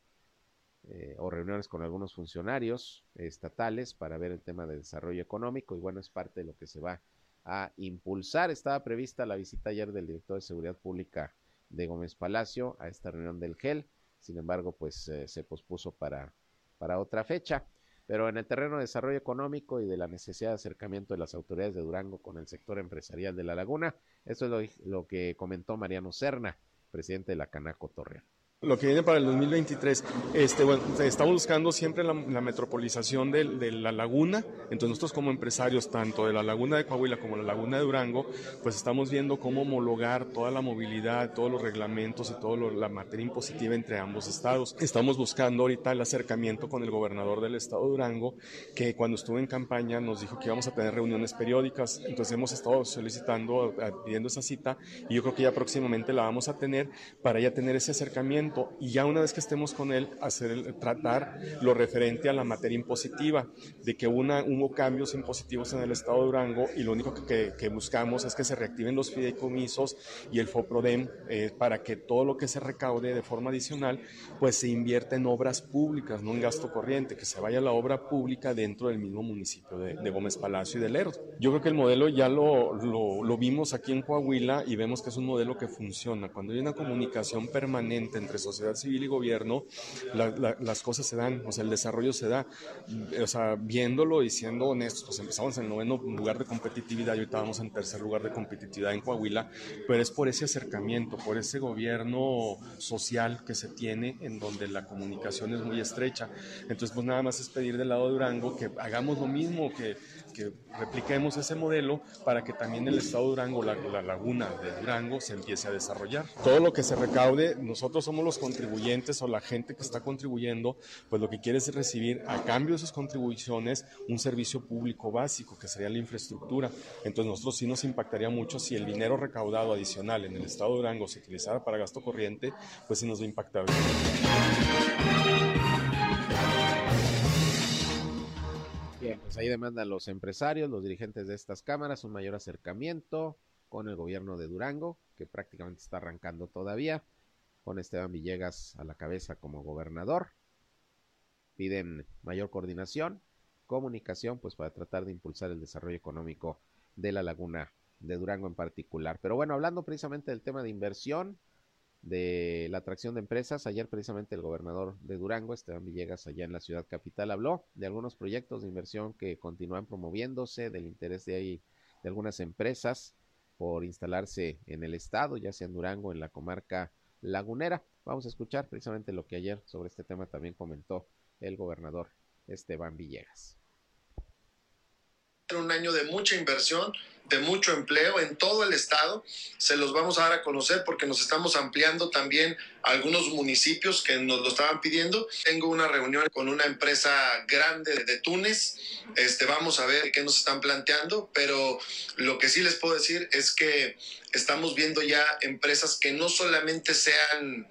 o reuniones con algunos funcionarios estatales para ver el tema de desarrollo económico y bueno es parte de lo que se va a impulsar. Estaba prevista la visita ayer del director de Seguridad Pública de Gómez Palacio a esta reunión del GEL, sin embargo, pues eh, se pospuso para, para otra fecha. Pero en el terreno de desarrollo económico y de la necesidad de acercamiento de las autoridades de Durango con el sector empresarial de la laguna, esto es lo, lo que comentó Mariano Serna, presidente de la Canaco Torreón lo que viene para el 2023, este, bueno, estamos buscando siempre la, metropolización de, de, la laguna, entonces nosotros como empresarios, tanto de la laguna de Coahuila como la laguna de Durango, pues estamos viendo cómo homologar toda la movilidad, todos los reglamentos y toda la materia impositiva entre ambos estados. Estamos buscando ahorita el acercamiento con el gobernador del estado de Durango, que cuando estuvo en campaña nos dijo que íbamos a tener reuniones periódicas, entonces hemos estado solicitando, pidiendo esa cita y yo creo que ya próximamente la vamos a tener para ya tener ese acercamiento y ya una vez que estemos con él, hacer tratar lo referente a la materia impositiva, de que una, hubo cambios impositivos en el estado de Durango y lo único que, que, buscamos es que se reactiven los fideicomisos y el FOPRODEM eh, para que todo lo que se recaude de forma adicional pues se invierta en obras públicas, no en gasto corriente, que se vaya la obra pública dentro del mismo municipio de, de Gómez Palacio y de Lerdo. Yo creo que el modelo ya lo, lo, lo vimos aquí en Coahuila y vemos que es un modelo que funciona. Cuando hay una comunicación permanente entre sociedad civil y gobierno, las cosas se dan, o sea, el desarrollo se da. O sea, viéndolo y siendo honestos, pues empezamos en el noveno lugar de competitividad y ahorita vamos en tercer lugar de competitividad en Coahuila, pero es por ese acercamiento, por ese gobierno social que se tiene en donde la comunicación es muy estrecha. Entonces, pues nada más es pedir del lado de Durango que hagamos lo mismo, que que repliquemos ese modelo para que también el estado de Durango, la, la, laguna de Durango, se empiece a desarrollar. Todo lo que se recaude, nosotros somos los contribuyentes o la gente que está contribuyendo, pues lo que quiere es recibir a cambio de esas contribuciones un servicio público básico, que sería la infraestructura. Entonces nosotros sí nos impactaría mucho si el dinero recaudado adicional en el estado de Durango se utilizara para gasto corriente, pues sí nos va a impactar. Pues ahí demandan los empresarios, los dirigentes de estas cámaras, un mayor acercamiento con el gobierno de Durango, que prácticamente está arrancando todavía, con Esteban Villegas a la cabeza como gobernador. Piden mayor coordinación, comunicación, pues para tratar de impulsar el desarrollo económico de la laguna de Durango en particular. Pero bueno, hablando precisamente del tema de inversión, de la atracción de empresas. Ayer precisamente el gobernador de Durango, Esteban Villegas, allá en la ciudad capital, habló de algunos proyectos de inversión que continúan promoviéndose, del interés de ahí de algunas empresas por instalarse en el estado, ya sea en Durango, en la comarca lagunera. Vamos a escuchar precisamente lo que ayer sobre este tema también comentó el gobernador Esteban Villegas. Un año de mucha inversión, de mucho empleo en todo el estado. Se los vamos a dar a conocer porque nos estamos ampliando también a algunos municipios que nos lo estaban pidiendo. Tengo una reunión con una empresa grande de Túnez. Este, vamos a ver qué nos están planteando, pero lo que sí les puedo decir es que estamos viendo ya empresas que no solamente sean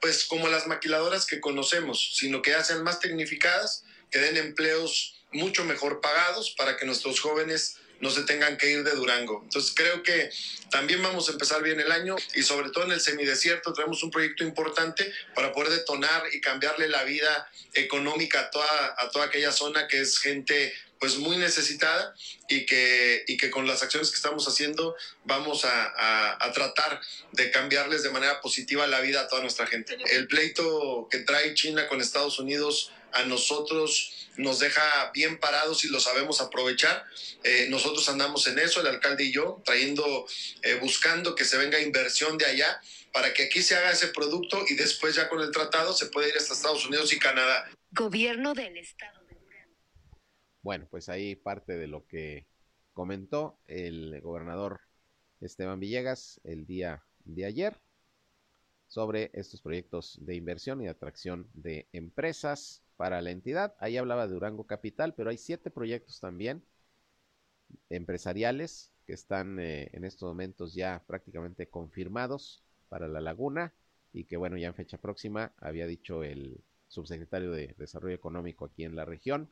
pues como las maquiladoras que conocemos, sino que ya sean más tecnificadas, que den empleos mucho mejor pagados para que nuestros jóvenes no se tengan que ir de Durango. Entonces creo que también vamos a empezar bien el año y sobre todo en el semidesierto tenemos un proyecto importante para poder detonar y cambiarle la vida económica a toda, a toda aquella zona que es gente pues muy necesitada y que, y que con las acciones que estamos haciendo vamos a, a, tratar de cambiarles de manera positiva la vida a toda nuestra gente. El pleito que trae China con Estados Unidos a nosotros nos deja bien parados y lo sabemos aprovechar. Eh, nosotros andamos en eso, el alcalde y yo, trayendo, eh, buscando que se venga inversión de allá para que aquí se haga ese producto y después ya con el tratado se puede ir hasta Estados Unidos y Canadá. Gobierno del Estado. Bueno, pues ahí parte de lo que comentó el gobernador Esteban Villegas el día de ayer sobre estos proyectos de inversión y atracción de empresas para la entidad. Ahí hablaba de Durango Capital, pero hay siete proyectos también empresariales que están eh, en estos momentos ya prácticamente confirmados para la laguna y que bueno, ya en fecha próxima había dicho el subsecretario de Desarrollo Económico aquí en la región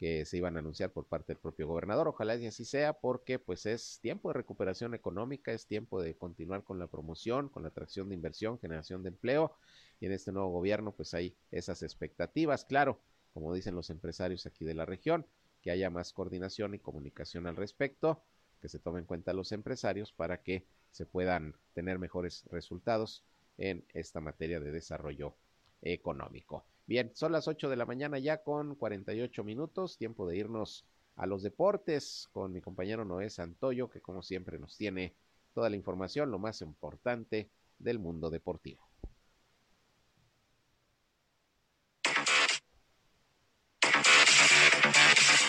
que se iban a anunciar por parte del propio gobernador. Ojalá y así sea porque pues es tiempo de recuperación económica, es tiempo de continuar con la promoción, con la atracción de inversión, generación de empleo y en este nuevo gobierno pues hay esas expectativas, claro, como dicen los empresarios aquí de la región, que haya más coordinación y comunicación al respecto, que se tomen en cuenta los empresarios para que se puedan tener mejores resultados en esta materia de desarrollo económico. Bien, son las 8 de la mañana ya con 48 minutos, tiempo de irnos a los deportes con mi compañero Noé Santoyo, que como siempre nos tiene toda la información, lo más importante del mundo deportivo.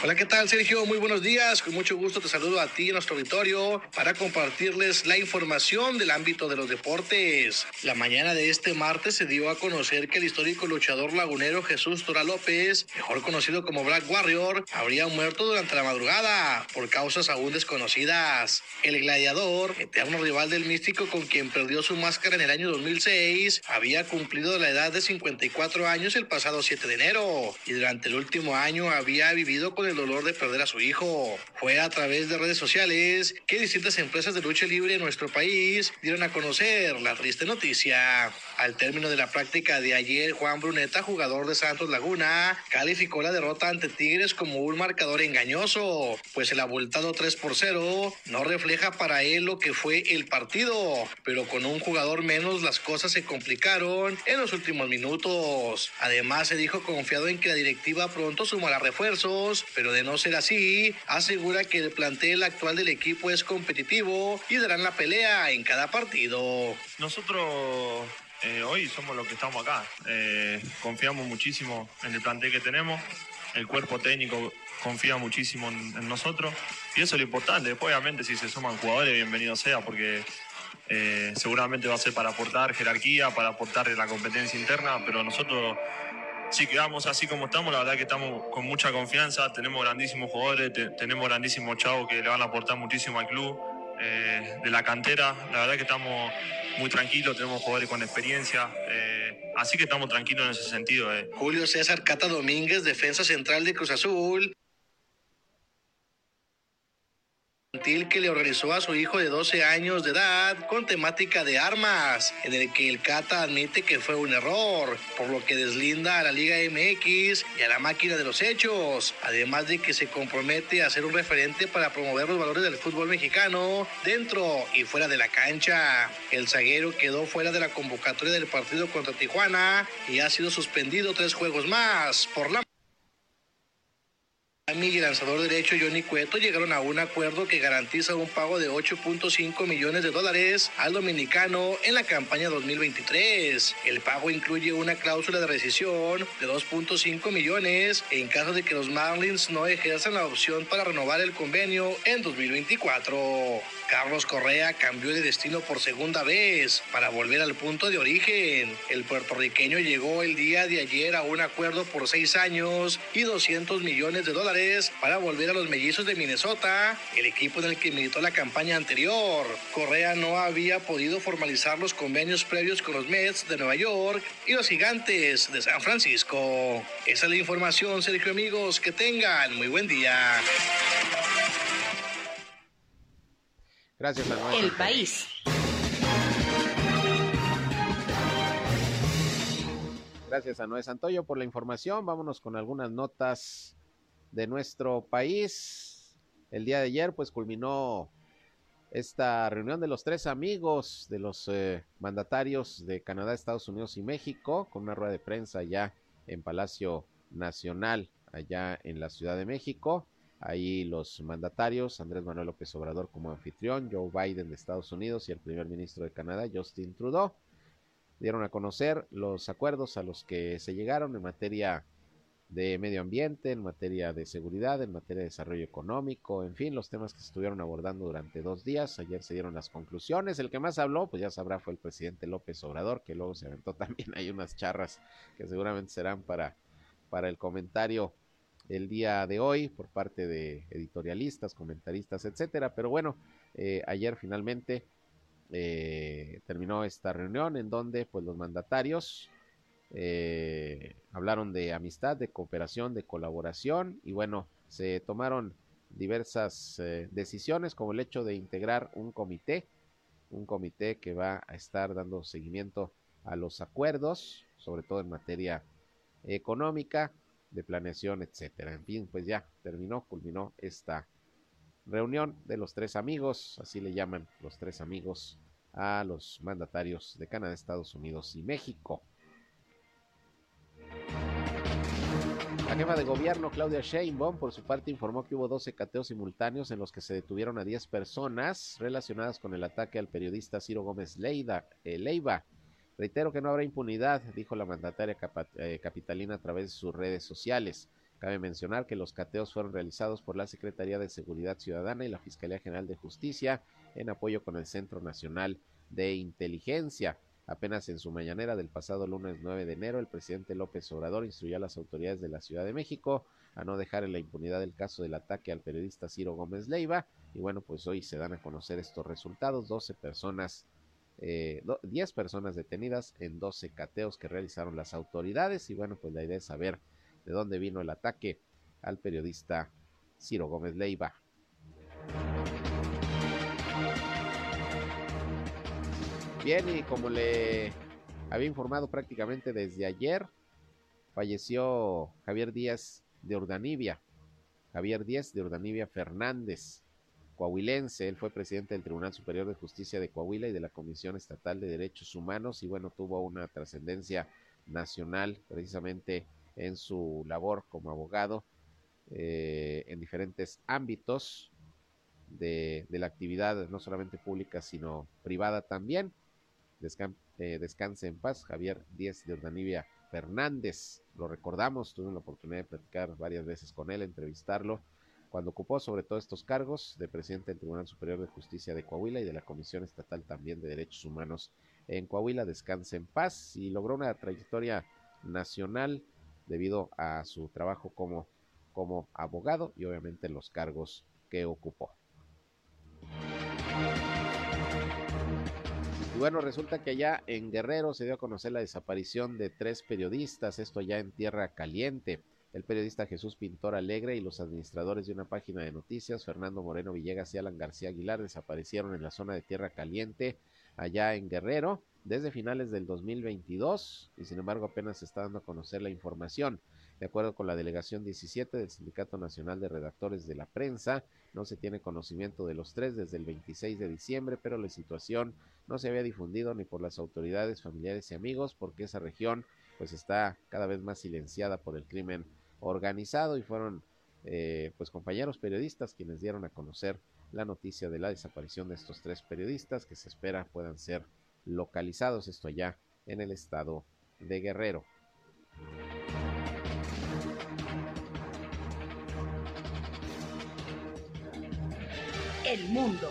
Hola, ¿qué tal, Sergio? Muy buenos días. Con mucho gusto te saludo a ti a nuestro auditorio para compartirles la información del ámbito de los deportes. La mañana de este martes se dio a conocer que el histórico luchador lagunero Jesús Tora López, mejor conocido como Black Warrior, habría muerto durante la madrugada por causas aún desconocidas. El gladiador, eterno rival del místico con quien perdió su máscara en el año 2006, había cumplido la edad de 54 años el pasado 7 de enero y durante el último año había vivido con el dolor de perder a su hijo. Fue a través de redes sociales que distintas empresas de lucha libre en nuestro país dieron a conocer la triste noticia. Al término de la práctica de ayer, Juan Bruneta, jugador de Santos Laguna, calificó la derrota ante Tigres como un marcador engañoso, pues el abultado 3 por 0 no refleja para él lo que fue el partido, pero con un jugador menos las cosas se complicaron en los últimos minutos. Además, se dijo confiado en que la directiva pronto sumará refuerzos, pero de no ser así, asegura que el plantel actual del equipo es competitivo y darán la pelea en cada partido. Nosotros eh, hoy somos los que estamos acá. Eh, confiamos muchísimo en el plantel que tenemos. El cuerpo técnico confía muchísimo en, nosotros. Y eso es lo importante. Después, obviamente, si se suman jugadores, bienvenido sea, porque eh, seguramente va a ser para aportar jerarquía, para aportar la competencia interna, pero nosotros si quedamos así como estamos, la verdad que estamos con mucha confianza, tenemos grandísimos jugadores, tenemos grandísimos chavos que le van a aportar muchísimo al club. Eh, de la cantera, la verdad que estamos muy tranquilos, tenemos jugadores con experiencia, eh, así que estamos tranquilos en ese sentido. Eh. Julio César Cata Domínguez, defensa central de Cruz Azul, que le organizó a su hijo de 12 años de edad con temática de armas, en el que el Cata admite que fue un error, por lo que deslinda a la Liga MX y a la máquina de los hechos, además de que se compromete a ser un referente para promover los valores del fútbol mexicano dentro y fuera de la cancha. El zaguero quedó fuera de la convocatoria del partido contra Tijuana y ha sido suspendido tres juegos más por la el lanzador derecho Johnny Cueto llegaron a un acuerdo que garantiza un pago de 8.5 millones de dólares al dominicano en la campaña 2023. El pago incluye una cláusula de rescisión de 2.5 millones en caso de que los Marlins no ejerzan la opción para renovar el convenio en 2024. Carlos Correa cambió de destino por segunda vez para volver al punto de origen. El puertorriqueño llegó el día de ayer a un acuerdo por seis años y 200 millones de dólares para volver a los mellizos de Minnesota, el equipo en el que militó la campaña anterior. Correa no había podido formalizar los convenios previos con los Mets de Nueva York y los Gigantes de San Francisco. Esa es la información, Sergio amigos. Que tengan muy buen día. Gracias, Manuel. El país. Gracias a Noé Santoyo por la información. Vámonos con algunas notas de nuestro país. El día de ayer, pues culminó esta reunión de los tres amigos de los eh, mandatarios de Canadá, Estados Unidos y México, con una rueda de prensa ya en Palacio Nacional, allá en la Ciudad de México. Ahí los mandatarios, Andrés Manuel López Obrador como anfitrión, Joe Biden de Estados Unidos y el primer ministro de Canadá, Justin Trudeau, dieron a conocer los acuerdos a los que se llegaron en materia de medio ambiente, en materia de seguridad, en materia de desarrollo económico, en fin, los temas que estuvieron abordando durante dos días. Ayer se dieron las conclusiones. El que más habló, pues ya sabrá, fue el presidente López Obrador, que luego se aventó también hay unas charras que seguramente serán para, para el comentario el día de hoy por parte de editorialistas, comentaristas, etcétera. Pero bueno, eh, ayer finalmente eh, terminó esta reunión en donde pues los mandatarios eh, hablaron de amistad, de cooperación, de colaboración y bueno, se tomaron diversas decisiones como el hecho de integrar un comité, un comité que va a estar dando seguimiento a los acuerdos, sobre todo en materia económica, de planeación, etcétera. En fin, pues ya terminó, culminó esta reunión de los tres amigos, así le llaman los tres amigos a los mandatarios de Canadá, Estados Unidos y México. La jefa de gobierno, Claudia Sheinbaum, por su parte informó que hubo 12 cateos simultáneos en los que se detuvieron a 10 personas relacionadas con el ataque al periodista Ciro Gómez Leida, eh, Leiva. Reitero que no habrá impunidad, dijo la mandataria eh, capitalina a través de sus redes sociales. Cabe mencionar que los cateos fueron realizados por la Secretaría de Seguridad Ciudadana y la Fiscalía General de Justicia en apoyo con el Centro Nacional de Inteligencia. Apenas en su mañanera del pasado lunes 9 de enero, el presidente López Obrador instruyó a las autoridades de la Ciudad de México a no dejar en la impunidad el caso del ataque al periodista Ciro Gómez Leiva. Y bueno, pues hoy se dan a conocer estos resultados. 12 personas, eh, 10 personas detenidas en 12 cateos que realizaron las autoridades. Y bueno, pues la idea es saber de dónde vino el ataque al periodista Ciro Gómez Leiva. Bien, y como le había informado prácticamente desde ayer, falleció Javier Díaz de Urdanibia. Javier Díaz de Urdanibia Fernández, coahuilense. Él fue presidente del Tribunal Superior de Justicia de Coahuila y de la Comisión Estatal de Derechos Humanos y bueno, tuvo una trascendencia nacional precisamente en su labor como abogado eh, en diferentes ámbitos de, de la actividad, no solamente pública, sino privada también. Eh, descanse en paz, Javier Díez de Urdanibia Fernández. Lo recordamos, tuve la oportunidad de platicar varias veces con él, entrevistarlo, cuando ocupó sobre todo estos cargos de presidente del Tribunal Superior de Justicia de Coahuila y de la Comisión Estatal también de Derechos Humanos en Coahuila. Descanse en paz y logró una trayectoria nacional debido a su trabajo como, como abogado y obviamente los cargos que ocupó bueno, resulta que allá en Guerrero se dio a conocer la desaparición de tres periodistas, esto ya en Tierra Caliente. El periodista Jesús Pintor Alegre y los administradores de una página de noticias, Fernando Moreno Villegas y Alan García Aguilar, desaparecieron en la zona de Tierra Caliente, allá en Guerrero, desde finales del 2022, y sin embargo apenas se está dando a conocer la información. De acuerdo con la delegación 17 del Sindicato Nacional de Redactores de la Prensa, no se tiene conocimiento de los tres desde el 26 de diciembre, pero la situación no se había difundido ni por las autoridades, familiares y amigos, porque esa región pues está cada vez más silenciada por el crimen organizado y fueron eh, pues compañeros periodistas quienes dieron a conocer la noticia de la desaparición de estos tres periodistas que se espera puedan ser localizados esto allá en el estado de Guerrero. El mundo.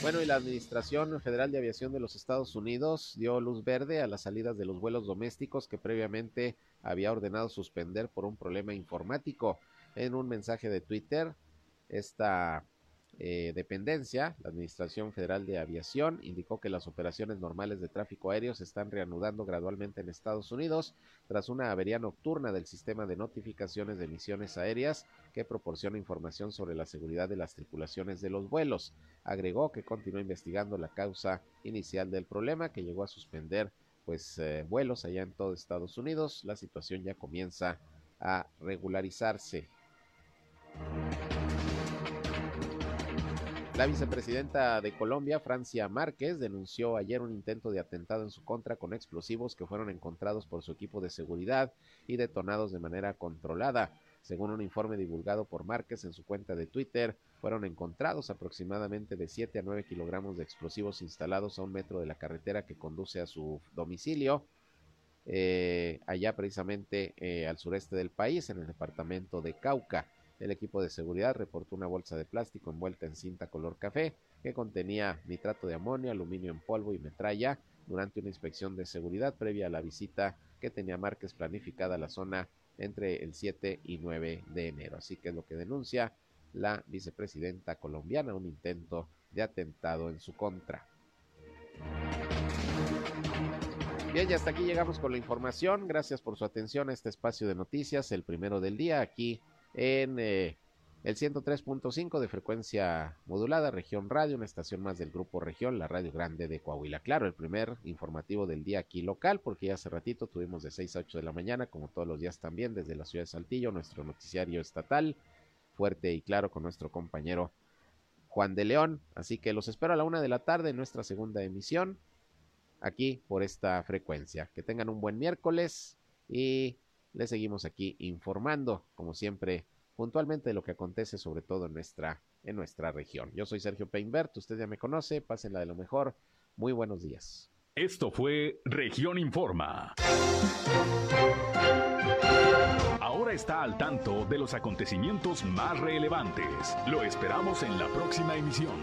Bueno, y la Administración Federal de Aviación de los Estados Unidos dio luz verde a las salidas de los vuelos domésticos que previamente había ordenado suspender por un problema informático. En un mensaje de Twitter, esta eh, dependencia, la Administración Federal de Aviación, indicó que las operaciones normales de tráfico aéreo se están reanudando gradualmente en Estados Unidos tras una avería nocturna del sistema de notificaciones de emisiones aéreas que proporciona información sobre la seguridad de las tripulaciones de los vuelos. Agregó que continúa investigando la causa inicial del problema que llegó a suspender pues eh, vuelos allá en todo Estados Unidos. La situación ya comienza a regularizarse. La vicepresidenta de Colombia, Francia Márquez, denunció ayer un intento de atentado en su contra con explosivos que fueron encontrados por su equipo de seguridad y detonados de manera controlada. Según un informe divulgado por Márquez en su cuenta de Twitter, fueron encontrados aproximadamente de 7 a 9 kilogramos de explosivos instalados a un metro de la carretera que conduce a su domicilio, eh, allá precisamente eh, al sureste del país, en el departamento de Cauca. El equipo de seguridad reportó una bolsa de plástico envuelta en cinta color café que contenía nitrato de amonio, aluminio en polvo y metralla durante una inspección de seguridad previa a la visita que tenía Márquez planificada a la zona entre el 7 y 9 de enero. Así que es lo que denuncia la vicepresidenta colombiana, un intento de atentado en su contra. Bien, y hasta aquí llegamos con la información. Gracias por su atención a este espacio de noticias, el primero del día, aquí en eh, el 103.5 de frecuencia modulada, región radio, una estación más del grupo región, la radio grande de Coahuila. Claro, el primer informativo del día aquí local, porque ya hace ratito tuvimos de 6 a 8 de la mañana, como todos los días también, desde la ciudad de Saltillo, nuestro noticiario estatal, fuerte y claro con nuestro compañero Juan de León. Así que los espero a la una de la tarde en nuestra segunda emisión aquí por esta frecuencia. Que tengan un buen miércoles y les seguimos aquí informando, como siempre, puntualmente de lo que acontece, sobre todo en nuestra, en nuestra región. Yo soy Sergio Peinbert, usted ya me conoce, pásenla de lo mejor. Muy buenos días. Esto fue Región Informa. Ahora está al tanto de los acontecimientos más relevantes. Lo esperamos en la próxima emisión.